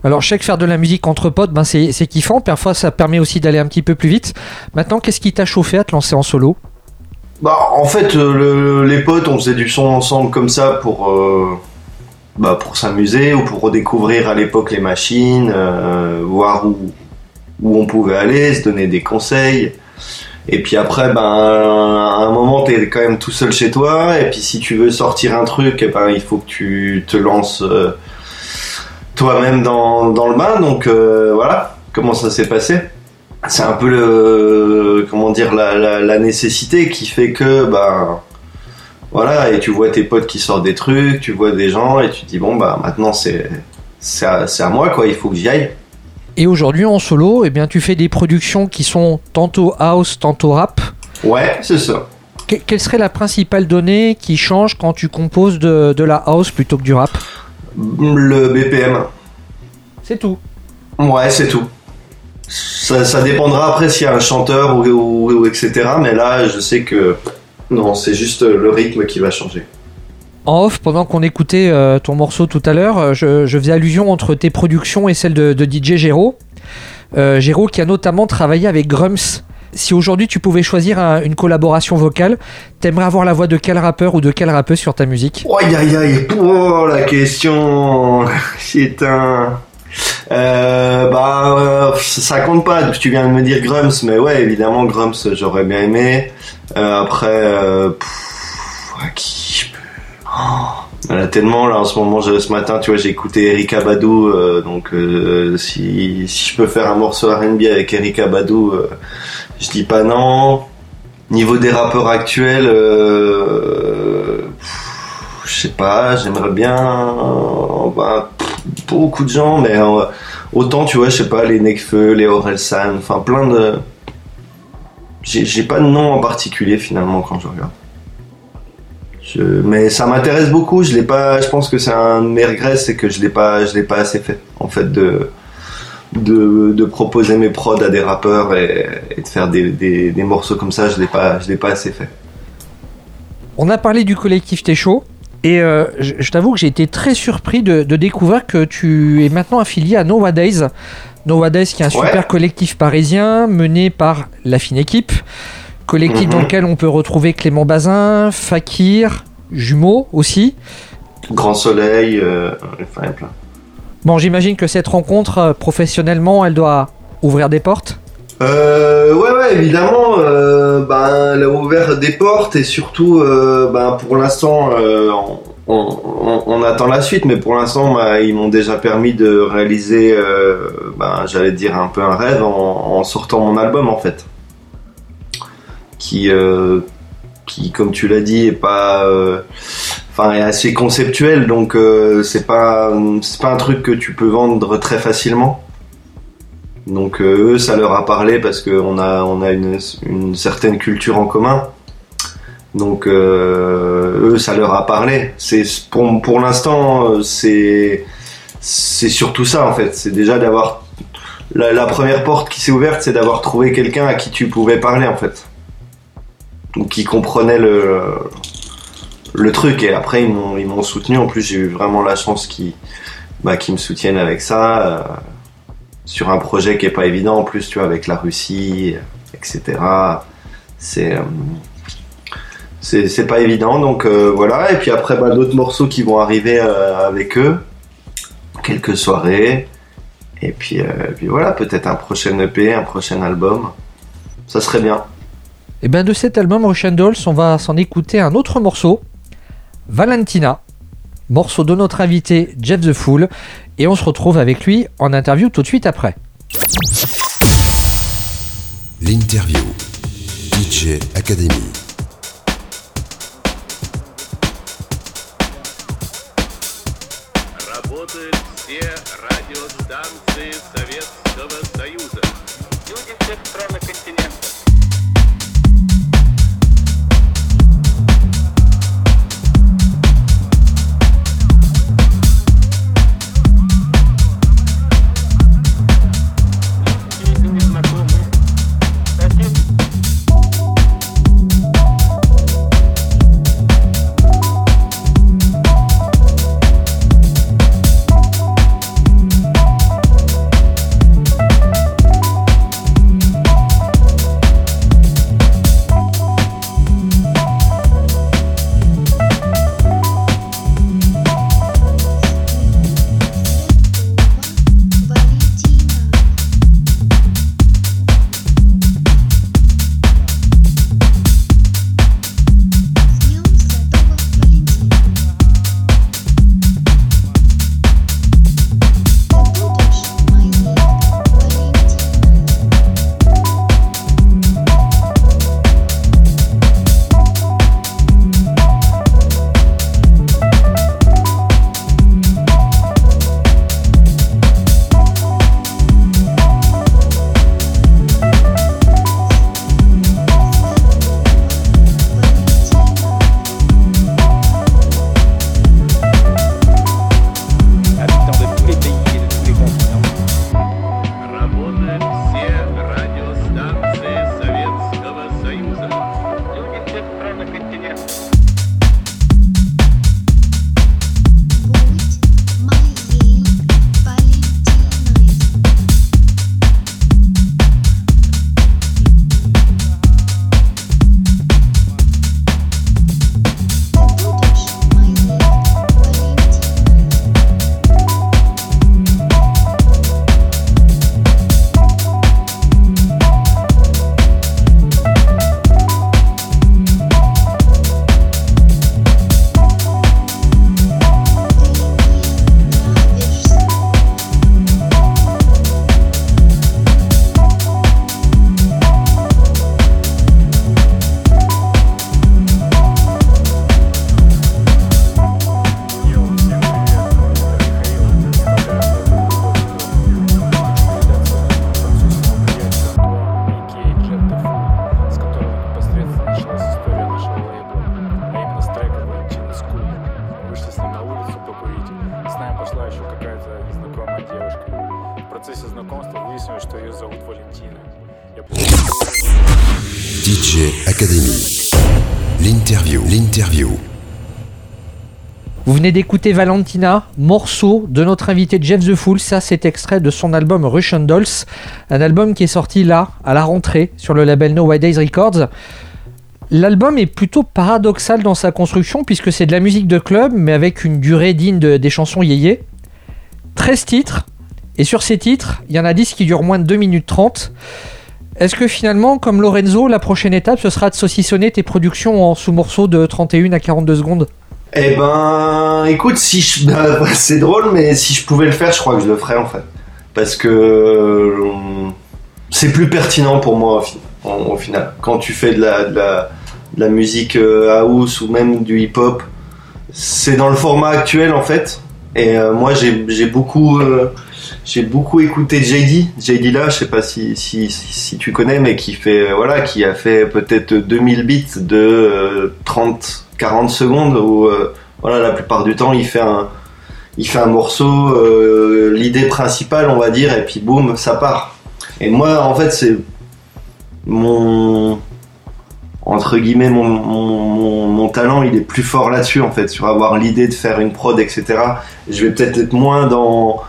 Speaker 2: Alors, je sais que faire de la musique entre potes, ben c'est kiffant. Parfois, ça permet aussi d'aller un petit peu plus vite. Maintenant, qu'est-ce qui t'a chauffé à te lancer en solo?
Speaker 4: Bah, en fait, euh, le- les potes, on faisait du son ensemble comme ça pour, euh, bah, pour s'amuser ou pour redécouvrir à l'époque les machines, euh, voir où, où on pouvait aller, se donner des conseils. Et puis après, ben, à un moment, t'es quand même tout seul chez toi. Et puis si tu veux sortir un truc, eh ben, il faut que tu te lances toi-même dans, dans le bain. Donc voilà, comment ça s'est passé c'est un peu le comment dire la, la, la nécessité qui fait que bah voilà et tu vois tes potes qui sortent des trucs tu vois des gens et tu te dis bon bah maintenant c'est c'est à, moi quoi il faut que j'y aille.
Speaker 2: Et aujourd'hui, en solo, eh bien, tu fais des productions qui sont tantôt house, tantôt rap.
Speaker 4: ouais c'est ça.
Speaker 2: Que- quelle serait la principale donnée qui change quand tu composes de, de la house plutôt que du rap?
Speaker 4: Le BPM
Speaker 2: C'est tout.
Speaker 4: ouais c'est tout ça, ça dépendra après s'il y a un chanteur ou, ou- ou etc mais là je sais que non c'est juste le rythme qui va changer
Speaker 2: En off, pendant qu'on écoutait euh, ton morceau tout à l'heure, euh, je, je faisais allusion entre tes productions et celles de, de DJ Gero. Euh, qui a notamment travaillé avec Grums. Si aujourd'hui tu pouvais choisir un- une collaboration vocale, t'aimerais avoir la voix de quel rappeur ou de quelle rappeuse sur ta musique?
Speaker 4: Aïe aïe aïe, oh la question, [laughs] c'est un... Euh, bah, euh, ça compte pas, tu viens de me dire Grums, mais ouais, évidemment Grums, j'aurais bien aimé. Euh, après, euh, pff, qui- Il y en a tellement là en ce moment. je- ce matin, tu vois, j'ai écouté Erika Badou. euh, donc, euh, si, si je peux faire un morceau R&B avec Erika Badou, euh, je dis pas non. Niveau des rappeurs actuels, je sais pas. J'aimerais bien bah, beaucoup de gens, mais euh, autant tu vois, je sais pas, les Nekfeu, les Orelsan, enfin plein de. J'ai pas de nom en particulier finalement quand je regarde. Mais ça m'intéresse beaucoup. Je l'ai pas. Je pense que c'est un de mes regrets, c'est que je l'ai pas. L'ai pas assez fait. En fait, de de, proposer mes prods à des rappeurs et, de faire des, des, morceaux comme ça, je. Je l'ai pas assez fait.
Speaker 2: On a parlé du collectif chaud. Et euh, je, je t'avoue que j'ai été très surpris de, de découvrir que tu es maintenant affilié à Nowadays. Nowadays qui est un
Speaker 4: Ouais.
Speaker 2: super collectif parisien mené par la fine équipe. Collectif
Speaker 4: Mhm.
Speaker 2: dans lequel on peut retrouver Clément Bazin, Fakir, Jumeau aussi.
Speaker 4: Grand soleil. Euh, enfin, plein.
Speaker 2: Bon, j'imagine que cette rencontre, euh, professionnellement, elle doit ouvrir des portes.
Speaker 4: Euh, ouais, ouais, évidemment, euh, ben, elle a ouvert des portes et surtout, euh, ben, pour l'instant, euh, on, attend la suite, mais pour l'instant, ben, ils m'ont déjà permis de réaliser, ben, j'allais dire un peu un rêve en, sortant mon album en fait, qui, qui, comme tu l'as dit, est pas, enfin, est assez conceptuel, donc c'est pas, c'est pas un truc que tu peux vendre très facilement. Donc euh, eux, ça leur a parlé parce qu'on a, on a une, une certaine culture en commun. Donc euh, eux, ça leur a parlé. C'est pour, pour l'instant, euh, c'est c'est surtout ça en fait. C'est déjà d'avoir la, la première porte qui s'est ouverte, c'est d'avoir trouvé quelqu'un à qui tu pouvais parler en fait, ou qui comprenait le le truc. Et après, ils m'ont ils m'ont soutenu. En plus, j'ai eu vraiment la chance qu'ils bah, qu'ils me soutiennent avec ça. Sur un projet qui est pas évident en plus, tu vois, avec la Russie, etc. C'est euh, c'est c'est pas évident, donc euh, voilà. Et puis après, bah, d'autres morceaux qui vont arriver euh, avec eux, quelques soirées, et puis, euh, puis voilà, peut-être un prochain EP, un prochain album. Ça serait bien.
Speaker 2: Et bien de cet album Russian Dolls, on va s'en écouter un autre morceau, Valentina, morceau de notre invité Jeff the Fool, et on se retrouve avec lui en interview tout de suite après.
Speaker 1: L'interview. DJ Academy.
Speaker 2: D'écouter Valentina, morceau de notre invité Jeff The Fool. Ça, c'est extrait de son album Russian Dolls, un album qui est sorti là, à la rentrée, sur le label No White Days Records. L'album est plutôt paradoxal dans sa construction, puisque c'est de la musique de club, mais avec une durée digne de- des chansons yéyé. 13 titres, et sur ces titres, il y en a 10 qui durent moins de 2 minutes 30. Est-ce que finalement, comme Lorenzo, la prochaine étape, ce sera de saucissonner tes productions en sous-morceaux de 31 à 42 secondes?
Speaker 4: Eh ben, écoute, si je, [laughs] bah, c'est drôle, mais si je pouvais le faire, je crois que je le ferais en fait, parce que c'est plus pertinent pour moi au, final. Quand tu fais de la, musique euh, house ou même du hip-hop, c'est dans le format actuel en fait. Et euh, moi, j'ai j'ai beaucoup, euh, j'ai beaucoup écouté JD, JD là, je sais pas si, si, tu connais, mais qui fait, voilà, qui a fait peut-être 2000 bits de euh, 30, 40 secondes où, euh, voilà, la plupart du temps, il fait un, morceau, euh, l'idée principale, on va dire, et puis boum, ça part. Et moi, en fait, c'est mon, entre guillemets, mon, talent, il est plus fort là-dessus, en fait, sur avoir l'idée de faire une prod, etc. Je vais peut-être être moins dans,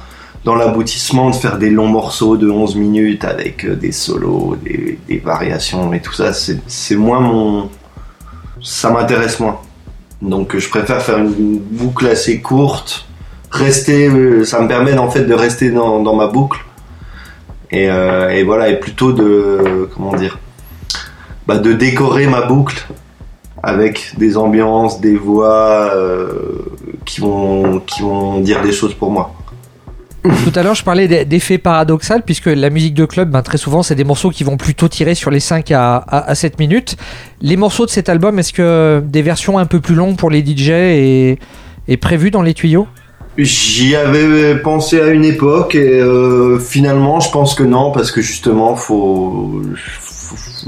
Speaker 4: l'aboutissement de faire des longs morceaux de 11 minutes avec euh, des solos, des, variations et tout ça. C'est moins mon. Ça m'intéresse moins. Donc je préfère faire une boucle assez courte, rester. euh, Ça me permet en fait de rester dans, ma boucle. Et, euh, et voilà, et plutôt de. Comment dire bah, De décorer ma boucle avec des ambiances, des voix euh, qui vont dire des choses pour moi.
Speaker 2: Tout à l'heure, je parlais d'e- d'effet paradoxal, puisque la musique de club, ben, très souvent, c'est des morceaux qui vont plutôt tirer sur les 5 à, à, à 7 minutes. Les morceaux de cet album, est-ce que des versions un peu plus longues pour les DJ est, est prévues dans les tuyaux?
Speaker 4: J'y avais pensé à une époque et euh, finalement je pense que non parce que justement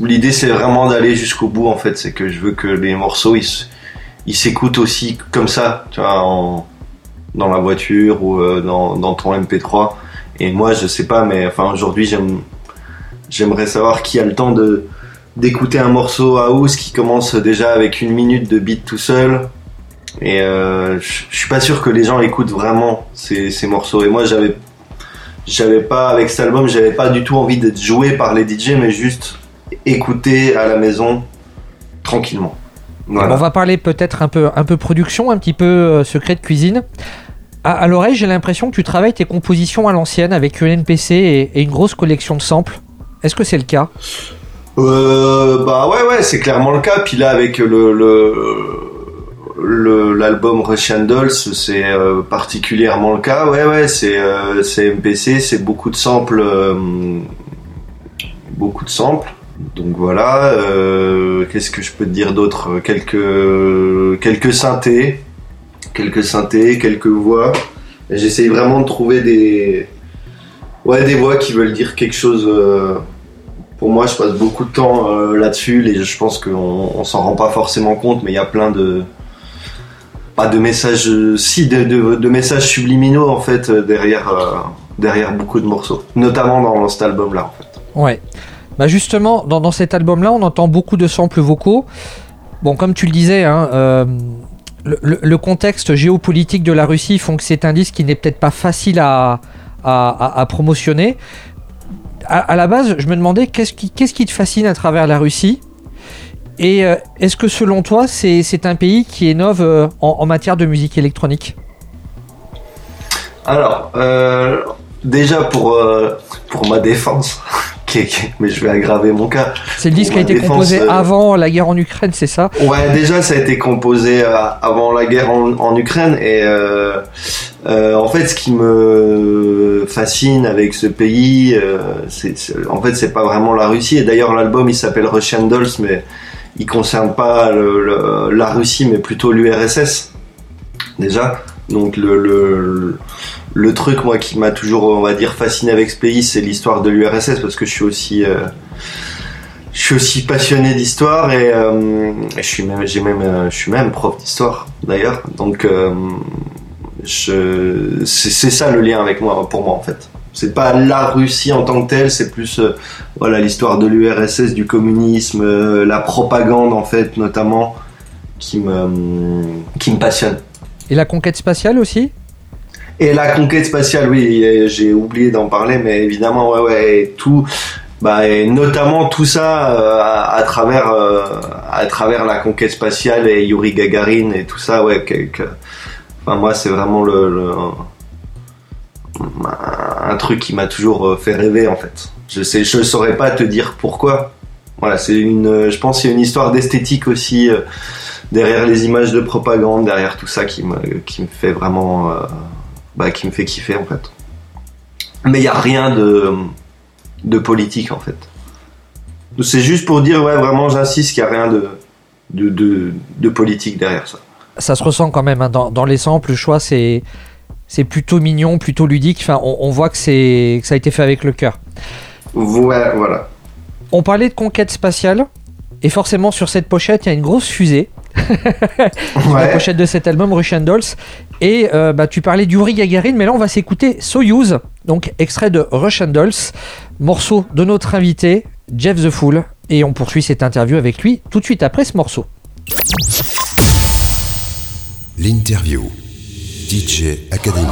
Speaker 4: l'idée c'est vraiment d'aller jusqu'au bout en fait c'est que je veux que les morceaux ils s'écoutent aussi comme ça tu vois dans la voiture ou euh, dans, dans ton MP3 et moi je sais pas mais enfin aujourd'hui j'aime j'aimerais savoir qui a le temps de d'écouter un morceau house qui commence déjà avec une minute de beat tout seul et euh, je suis pas sûr que les gens écoutent vraiment ces, ces morceaux. Et moi, j'avais, j'avais pas avec cet album, j'avais pas du tout envie d'être joué par les DJ, mais juste écouter à la maison tranquillement. Voilà.
Speaker 2: On va parler peut-être un peu, un peu production, un petit peu euh, secret de cuisine. À, à l'oreille, j'ai l'impression que tu travailles tes compositions à l'ancienne avec une NPC et, et une grosse collection de samples. Est-ce que c'est le cas?
Speaker 4: Euh, bah ouais, ouais, c'est clairement le cas. Puis là, avec le, l'album Russian Dolls, c'est euh, particulièrement le cas. Ouais, ouais, c'est, euh, c'est MPC, c'est beaucoup de samples, beaucoup de samples. Donc voilà. euh, qu'est-ce que je peux te dire d'autre? Quelques, quelques synthés, quelques synthés, quelques voix. Et J'essaye vraiment de trouver des, ouais, des voix qui veulent dire quelque chose. euh, pour moi, je passe beaucoup de temps euh, là-dessus. Les- Je pense qu'on on s'en rend pas forcément compte, mais il y a plein de pas de messages, euh, si de, messages subliminaux en fait euh, derrière euh, beaucoup de morceaux, notamment dans cet album-là. En fait.
Speaker 2: Bah justement, dans, dans cet album-là, on entend beaucoup de samples vocaux. Bon, comme tu le disais, hein, euh, le, contexte géopolitique de la Russie font que c'est un disque qui n'est peut-être pas facile à, à- promotionner. À, la base, je me demandais qu'est-ce qui, qu'est-ce qui te fascine à travers la Russie? Et euh, est-ce que selon toi, c'est, c'est un pays qui innove euh, en, en matière de musique électronique?
Speaker 4: Alors, euh, déjà pour pour ma défense, [laughs] qui qui mais je vais aggraver mon cas.
Speaker 2: C'est le disque qui a été
Speaker 4: défense,
Speaker 2: composé
Speaker 4: euh,
Speaker 2: avant la guerre en Ukraine, c'est ça?
Speaker 4: Ouais, déjà ça a été composé euh, avant la guerre en, en Ukraine et euh, euh, en fait ce qui me fascine avec ce pays, euh, c'est c'est- en fait c'est pas vraiment la Russie et d'ailleurs l'album il s'appelle Russian Dolls mais il concerne pas le- le- la Russie mais plutôt l'URSS déjà. Donc le, le le truc moi qui m'a toujours on va dire fasciné avec ce pays c'est l'histoire de l'URSS parce que je suis aussi euh, je suis aussi passionné d'histoire et euh, je suis même j'ai même euh, je suis même prof d'histoire d'ailleurs. Donc c'est ça le lien avec moi pour moi en fait. C'est pas la Russie en tant que telle, c'est plus voilà l'histoire de l'URSS, du communisme, la propagande en fait notamment qui me qui me passionne.
Speaker 2: Et la conquête spatiale aussi?
Speaker 4: Et la conquête spatiale, oui, j'ai oublié d'en parler, mais évidemment, ouais, ouais, et tout, bah, notamment tout ça euh, à, à travers, euh, à travers la conquête spatiale et Yuri Gagarin et tout ça, ouais, que, enfin, moi, c'est vraiment le, un truc qui m'a toujours euh, fait rêver, en fait. Je sais, je saurais pas te dire pourquoi. Voilà, c'est une, je pense, a une histoire d'esthétique aussi derrière les images de propagande, derrière tout ça qui me, fait vraiment, bah, qui me fait kiffer en fait. Mais il y a rien de, de politique en fait. C'est juste pour dire, ouais, vraiment, j'insiste qu'il y a rien de, de, de, de politique derrière ça.
Speaker 2: Ça se ressent quand même hein, dans, dans les samples. Le choix, c'est c'est plutôt mignon, plutôt ludique. Enfin, on, on voit que c'est que ça a été fait avec le cœur.
Speaker 4: Ouais, voilà.
Speaker 2: On parlait de conquête spatiale. Et forcément, sur cette pochette, il y a une grosse fusée. La
Speaker 4: Ouais.
Speaker 2: pochette de cet album Russian Dolls. Et euh, bah, tu parlais d'Uri Gagarin, mais là on va s'écouter Soyuz, donc extrait de Russian Dolls, morceau de notre invité Jeff the Fool. Et on poursuit cette interview avec lui tout de suite après ce morceau.
Speaker 1: L'interview. DJ Academy.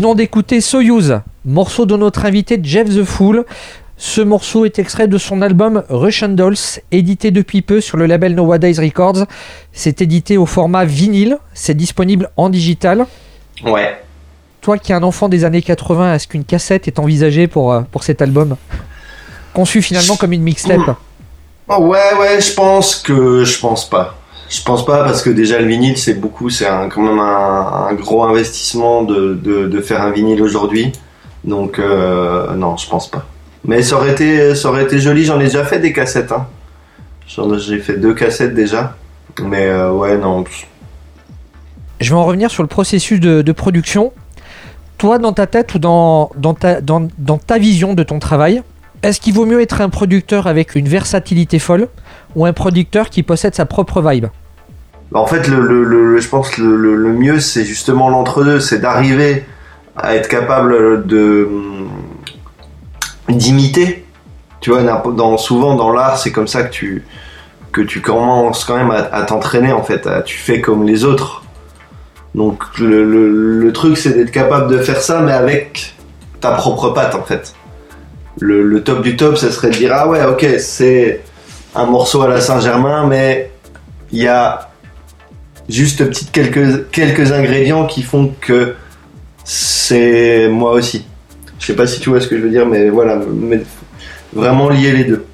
Speaker 2: Venons d'écouter Soyuz, morceau de notre invité Jeff the Fool. Ce morceau est extrait de son album Russian Dolls, édité depuis peu sur le label Nowadays Records. C'est édité au format vinyle, c'est disponible en digital.
Speaker 4: Ouais.
Speaker 2: Toi qui es un enfant des années 80, est-ce qu'une cassette est envisagée pour, euh, pour cet album? Conçu finalement comme une mixtape.
Speaker 4: Oh, ouais, ouais, je pense que je pense pas. Je pense pas parce que déjà le vinyle c'est beaucoup, c'est quand même un, gros investissement de, faire un vinyle aujourd'hui. Donc euh, non, je pense pas. Mais ça aurait été, joli. J'en ai déjà fait des cassettes. Hein. J'ai fait deux cassettes déjà. Mais euh, ouais, non.
Speaker 2: Je vais en revenir sur le processus de, production. Toi, dans ta tête ou dans, ta, dans ta vision de ton travail, est-ce qu'il vaut mieux être un producteur avec une versatilité folle ou un producteur qui possède sa propre vibe?
Speaker 4: En fait, le, je pense le, le- mieux, c'est justement l'entre-deux, c'est d'arriver à être capable de d'imiter. Tu vois, souvent dans l'art, c'est comme ça que tu que tu commences quand même à, t'entraîner en fait. tu fais comme les autres. Donc le, truc, c'est d'être capable de faire ça, mais avec ta propre patte en fait. Le top du top, ça serait de dire ah ouais, ok, c'est un morceau à la Saint-Germain, mais il y a juste petites quelques, ingrédients qui font que c'est moi aussi. Je sais pas si tu vois ce que je veux dire, mais voilà, vraiment lier les deux.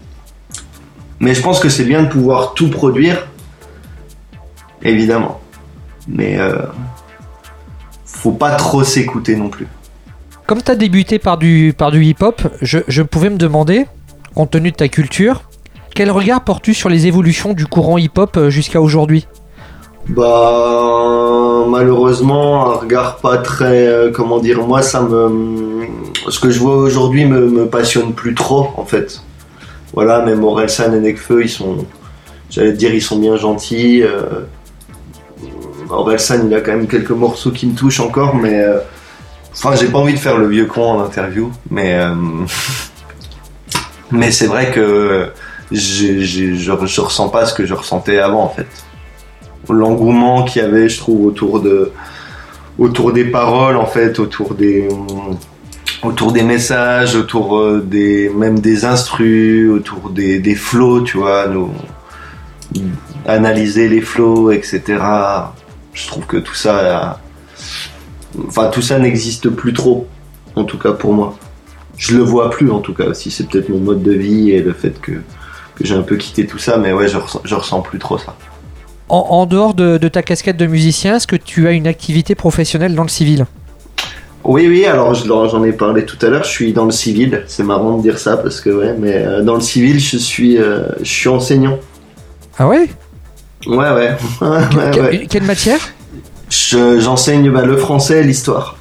Speaker 4: Mais je pense que c'est bien de pouvoir tout produire, évidemment. Mais euh, faut pas trop s'écouter non plus.
Speaker 2: Comme tu as débuté par du, par du hip-hop, je, je pouvais me demander, compte tenu de ta culture, quel regard portes-tu sur les évolutions du courant hip-hop euh, jusqu'à aujourd'hui?
Speaker 4: Bah malheureusement un regard pas très euh, comment dire moi ça me ce que je vois aujourd'hui me, passionne plus trop en fait. Voilà même Orelsan et Nekfeu ils sont j'allais te dire ils sont bien gentils. Euh, Orelsan il a quand même quelques morceaux qui me touchent encore mais euh, enfin j'ai pas envie de faire le vieux con en interview mais euh, [laughs] mais c'est vrai que j'ai- je, je ressens pas ce que je ressentais avant en fait l'engouement qu'il y avait, je trouve, autour de autour des paroles, en fait, autour des messages, autour euh, des même des instrus, autour des, des flows, tu vois, nous analyser les flows, etc. Je trouve que tout ça, enfin tout ça n'existe plus trop, en tout cas pour moi. Je le vois plus, en tout cas aussi. C'est peut-être mon mode de vie et le fait que que j'ai un peu quitté tout ça, mais ouais, je ressens, je ressens plus trop ça.
Speaker 2: En, en dehors de, de ta casquette de musicien, est-ce que tu as une activité professionnelle dans le civil?
Speaker 4: Oui, oui, alors je j'en ai parlé tout à l'heure, je suis dans le civil, c'est marrant de dire ça parce que ouais, mais euh, dans le civil, je suis, euh, je suis enseignant.
Speaker 2: Ah ouais,
Speaker 4: Ouais, ouais, [laughs] ouais,
Speaker 2: Que-
Speaker 4: ouais.
Speaker 2: Quelle matière?
Speaker 4: Je- J'enseigne bah, le français et l'histoire.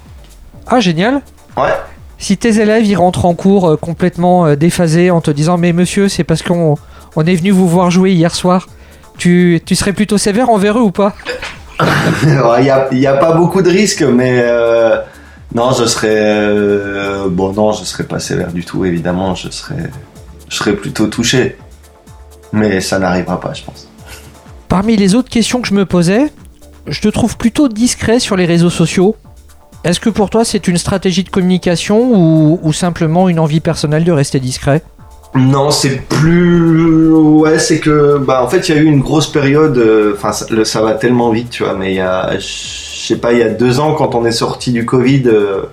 Speaker 2: Ah génial
Speaker 4: Ouais.
Speaker 2: Si tes élèves ils rentrent en cours euh, complètement déphasés en te disant mais monsieur c'est parce qu'on on est venu vous voir jouer hier soir, tu, tu serais plutôt sévère envers eux ou pas [laughs]
Speaker 4: Il n'y a, y a pas beaucoup de risques, mais euh, non, je serais, euh, bon, non, je serais pas sévère du tout, évidemment, je serais, je serais plutôt touché, mais ça n'arrivera pas, je pense.
Speaker 2: Parmi les autres questions que je me posais, je te trouve plutôt discret sur les réseaux sociaux. Est-ce que pour toi c'est une stratégie de communication ou, ou simplement une envie personnelle de rester discret?
Speaker 4: Non, c'est plus. Ouais, c'est que. Bah, en fait, il y a eu une grosse période. euh, Enfin, ça, va tellement vite, tu vois. Mais il y a. Je sais pas, il y a deux ans, quand on est sorti du Covid, euh,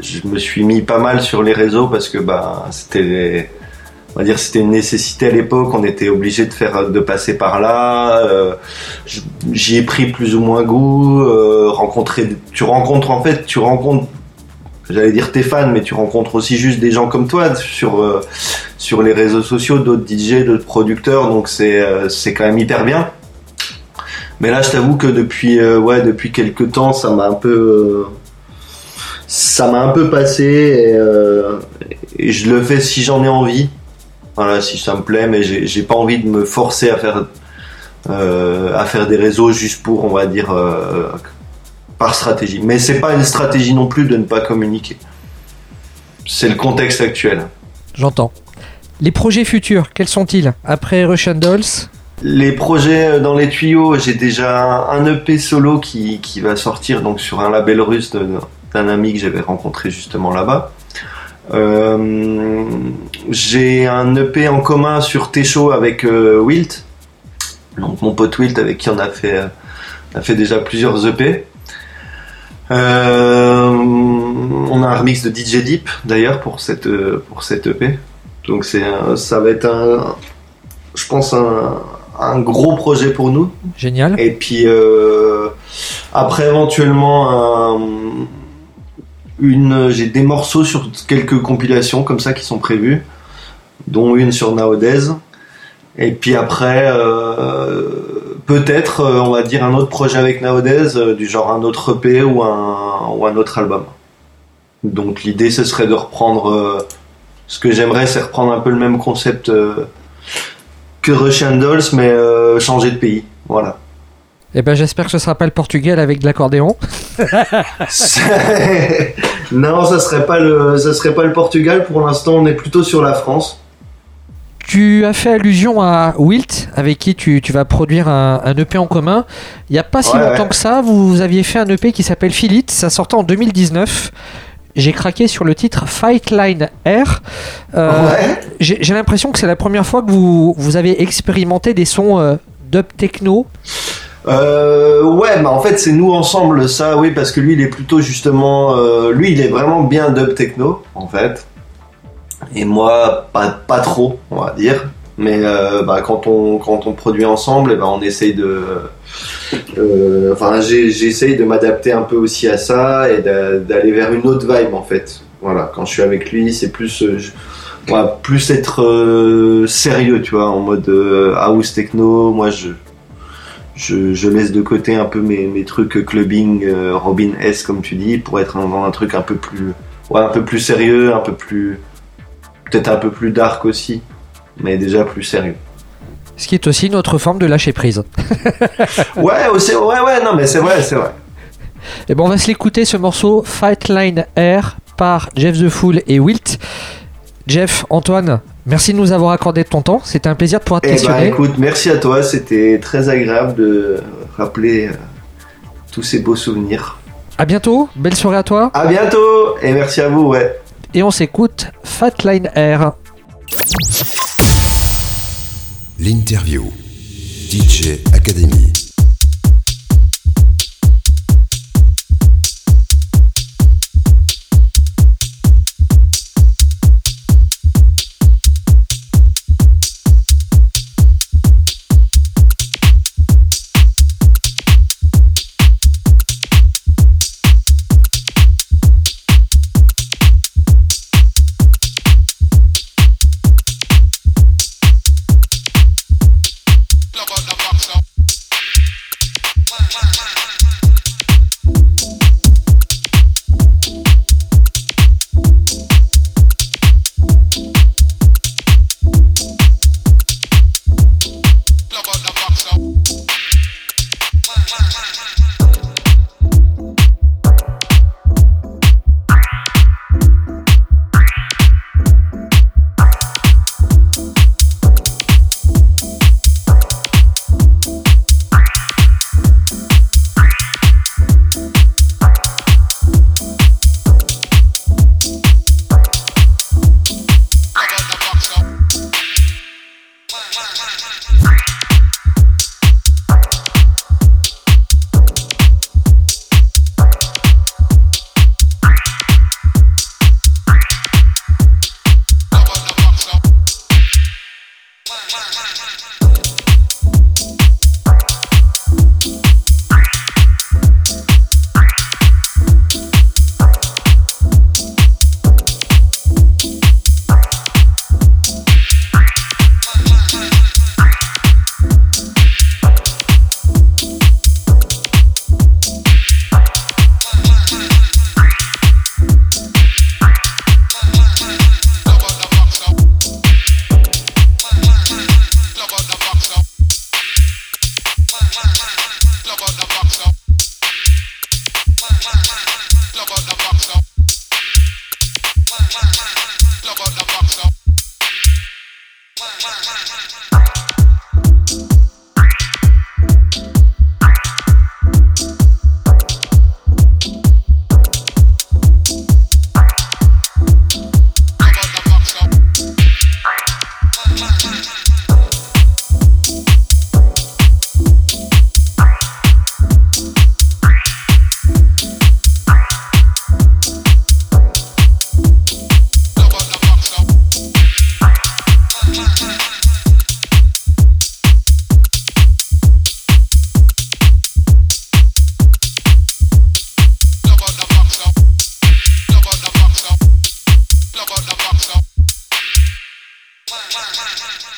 Speaker 4: je me suis mis pas mal sur les réseaux parce que, bah, c'était. On va dire, c'était une nécessité à l'époque. On était obligé de faire, de passer par là. euh, J'y ai pris plus ou moins goût. rencontrer. Tu rencontres, en fait, tu rencontres. J'allais dire tes fans, mais tu rencontres aussi juste des gens comme toi sur. euh, sur les réseaux sociaux d'autres DJ, d'autres producteurs, donc c'est euh, c'est quand même hyper bien. Mais là, je t'avoue que depuis euh, ouais depuis quelques temps, ça m'a un peu ça m'a un peu passé et, et je le fais si j'en ai envie. Voilà, si ça me plaît, mais j'ai pas envie de me forcer à faire à faire des réseaux juste pour on va dire par stratégie. Mais c'est pas une stratégie non plus de ne pas communiquer. C'est le contexte actuel.
Speaker 2: J'entends. Les projets futurs, quels sont-ils? Après Russian Dolls?
Speaker 4: Les projets euh, dans les tuyaux, j'ai déjà un EP solo qui, qui va sortir donc sur un label russe d'un ami que j'avais rencontré justement là-bas. Euh, j'ai un EP en commun sur Técho avec euh, Wilt. Donc mon pote Wilt avec qui on a fait, euh, on a fait déjà plusieurs EP. Euh, on a un remix de DJ Deep d'ailleurs pour cette, euh, pour cette EP. Donc c'est ça va être un, je pense un, un gros projet pour nous.
Speaker 2: Génial.
Speaker 4: Et puis euh, après éventuellement un- une, j'ai des morceaux sur quelques compilations comme ça qui sont prévus, dont une sur Nowadays. Et puis après euh, peut-être euh, on va dire un autre projet avec Nowadays, euh, du genre un autre EP ou un ou un autre album. Donc l'idée ce serait de reprendre euh, ce que j'aimerais c'est reprendre un peu le même concept que Russian Dolls mais changer de pays. Voilà.
Speaker 2: Eh ben, j'espère que ce sera pas le Portugal avec de l'accordéon. [laughs]
Speaker 4: Non, ça serait pas le, ça serait pas le Portugal. Pour l'instant, on est plutôt sur la France.
Speaker 2: Tu as fait allusion à Wilt, avec qui tu, tu vas produire un, un EP en commun. Il n'y a pas si longtemps
Speaker 4: ouais.
Speaker 2: que ça, vous aviez fait un EP qui s'appelle Philip. Ça sortait en 2019. J'ai craqué sur le titre Fight Line Air. Euh,
Speaker 4: Ouais.
Speaker 2: J'ai l'impression que c'est la première fois que vous, vous avez expérimenté des sons euh, dub techno.
Speaker 4: Euh, ouais, mais en fait, c'est nous ensemble, ça, oui, parce que lui, il est plutôt justement, lui, il est vraiment bien dub techno, en fait. Et moi, pas, pas trop, on va dire. Mais euh, bah, quand on quand on produit ensemble, eh ben, on essaye de, euh, enfin, j'essaye de m'adapter un peu aussi à ça et d'a- d'aller vers une autre vibe, en fait. Voilà, quand je suis avec lui, c'est plus, euh, je- plus être sérieux, tu vois, en mode house techno. Moi, je je, laisse de côté un peu mes, mes trucs clubbing, Robin S comme tu dis, pour être un, un truc un peu plus, ouais, un peu plus sérieux, un peu plus, peut-être un peu plus dark aussi, mais déjà plus sérieux.
Speaker 2: Ce qui est aussi notre forme de lâcher prise. [laughs]
Speaker 4: Ouais, aussi, ouais, ouais, non, mais c'est vrai, c'est vrai.
Speaker 2: Et ben on va se l'écouter ce morceau Fight Line Air par Jeff The Fool et Wilt. Jeff, Antoine, merci de nous avoir accordé ton temps. C'était un plaisir de pouvoir te
Speaker 4: Eh ben,
Speaker 2: questionner.
Speaker 4: écoute, merci à toi, c'était très agréable de rappeler euh, tous ces beaux souvenirs.
Speaker 2: à bientôt, belle soirée à toi.
Speaker 4: À bientôt et merci à vous, ouais.
Speaker 2: Et on s'écoute Fat Line Air.
Speaker 1: L'interview. DJ Academy. One, one, one.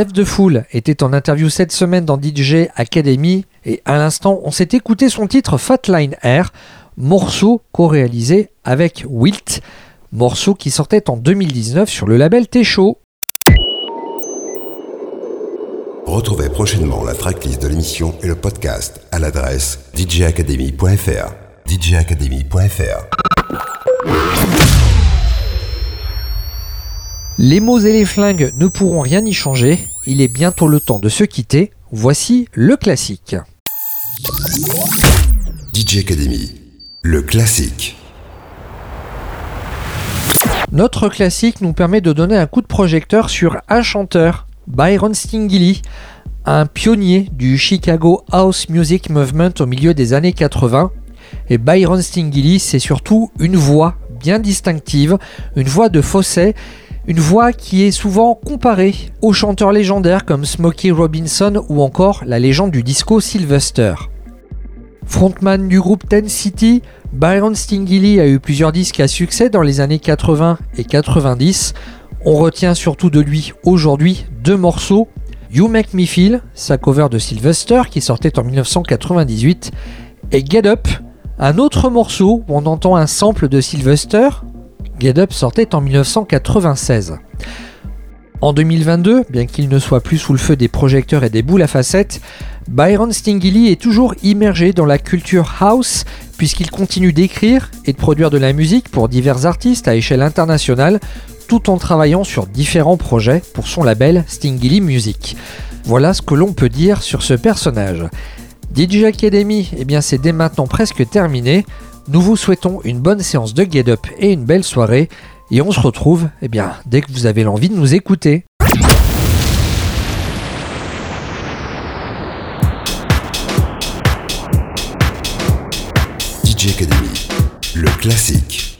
Speaker 2: Jeff DeFool était en interview cette semaine dans DJ Academy et à l'instant on s'est écouté son titre Fatline Air, morceau co-réalisé avec Wilt, morceau qui sortait en 2019 sur le label T-Show.
Speaker 1: Retrouvez prochainement la tracklist de l'émission et le podcast à l'adresse djacademy.fr. djacademy.fr.
Speaker 2: Les mots et les flingues ne pourront rien y changer, il est bientôt le temps de se quitter, voici le classique.
Speaker 1: DJ Academy, le classique.
Speaker 2: Notre classique nous permet de donner un coup de projecteur sur un chanteur, Byron Stingilly, un pionnier du Chicago House Music Movement au milieu des années 80. Et Byron Stingilly, c'est surtout une voix bien distinctive, une voix de fausset, une voix qui est souvent comparée aux chanteurs légendaires comme Smokey Robinson ou encore la légende du disco Sylvester. Frontman du groupe Ten City, Byron Stingilly a eu plusieurs disques à succès dans les années 80 et 90. On retient surtout de lui aujourd'hui deux morceaux. You Make Me Feel, sa cover de Sylvester qui sortait en 1998, et Get Up, un autre morceau où on entend un sample de Sylvester. Get Up sortait en 1996. En 2022, bien qu'il ne soit plus sous le feu des projecteurs et des boules à facettes, Byron Stingilly est toujours immergé dans la culture house puisqu'il continue d'écrire et de produire de la musique pour divers artistes à échelle internationale tout en travaillant sur différents projets pour son label Stingilly Music. Voilà ce que l'on peut dire sur ce personnage. DJ Academy, eh bien c'est dès maintenant presque terminé. Nous vous souhaitons une bonne séance de Get Up et une belle soirée. Et on se retrouve eh bien, dès que vous avez l'envie de nous écouter.
Speaker 1: DJ Academy, le classique.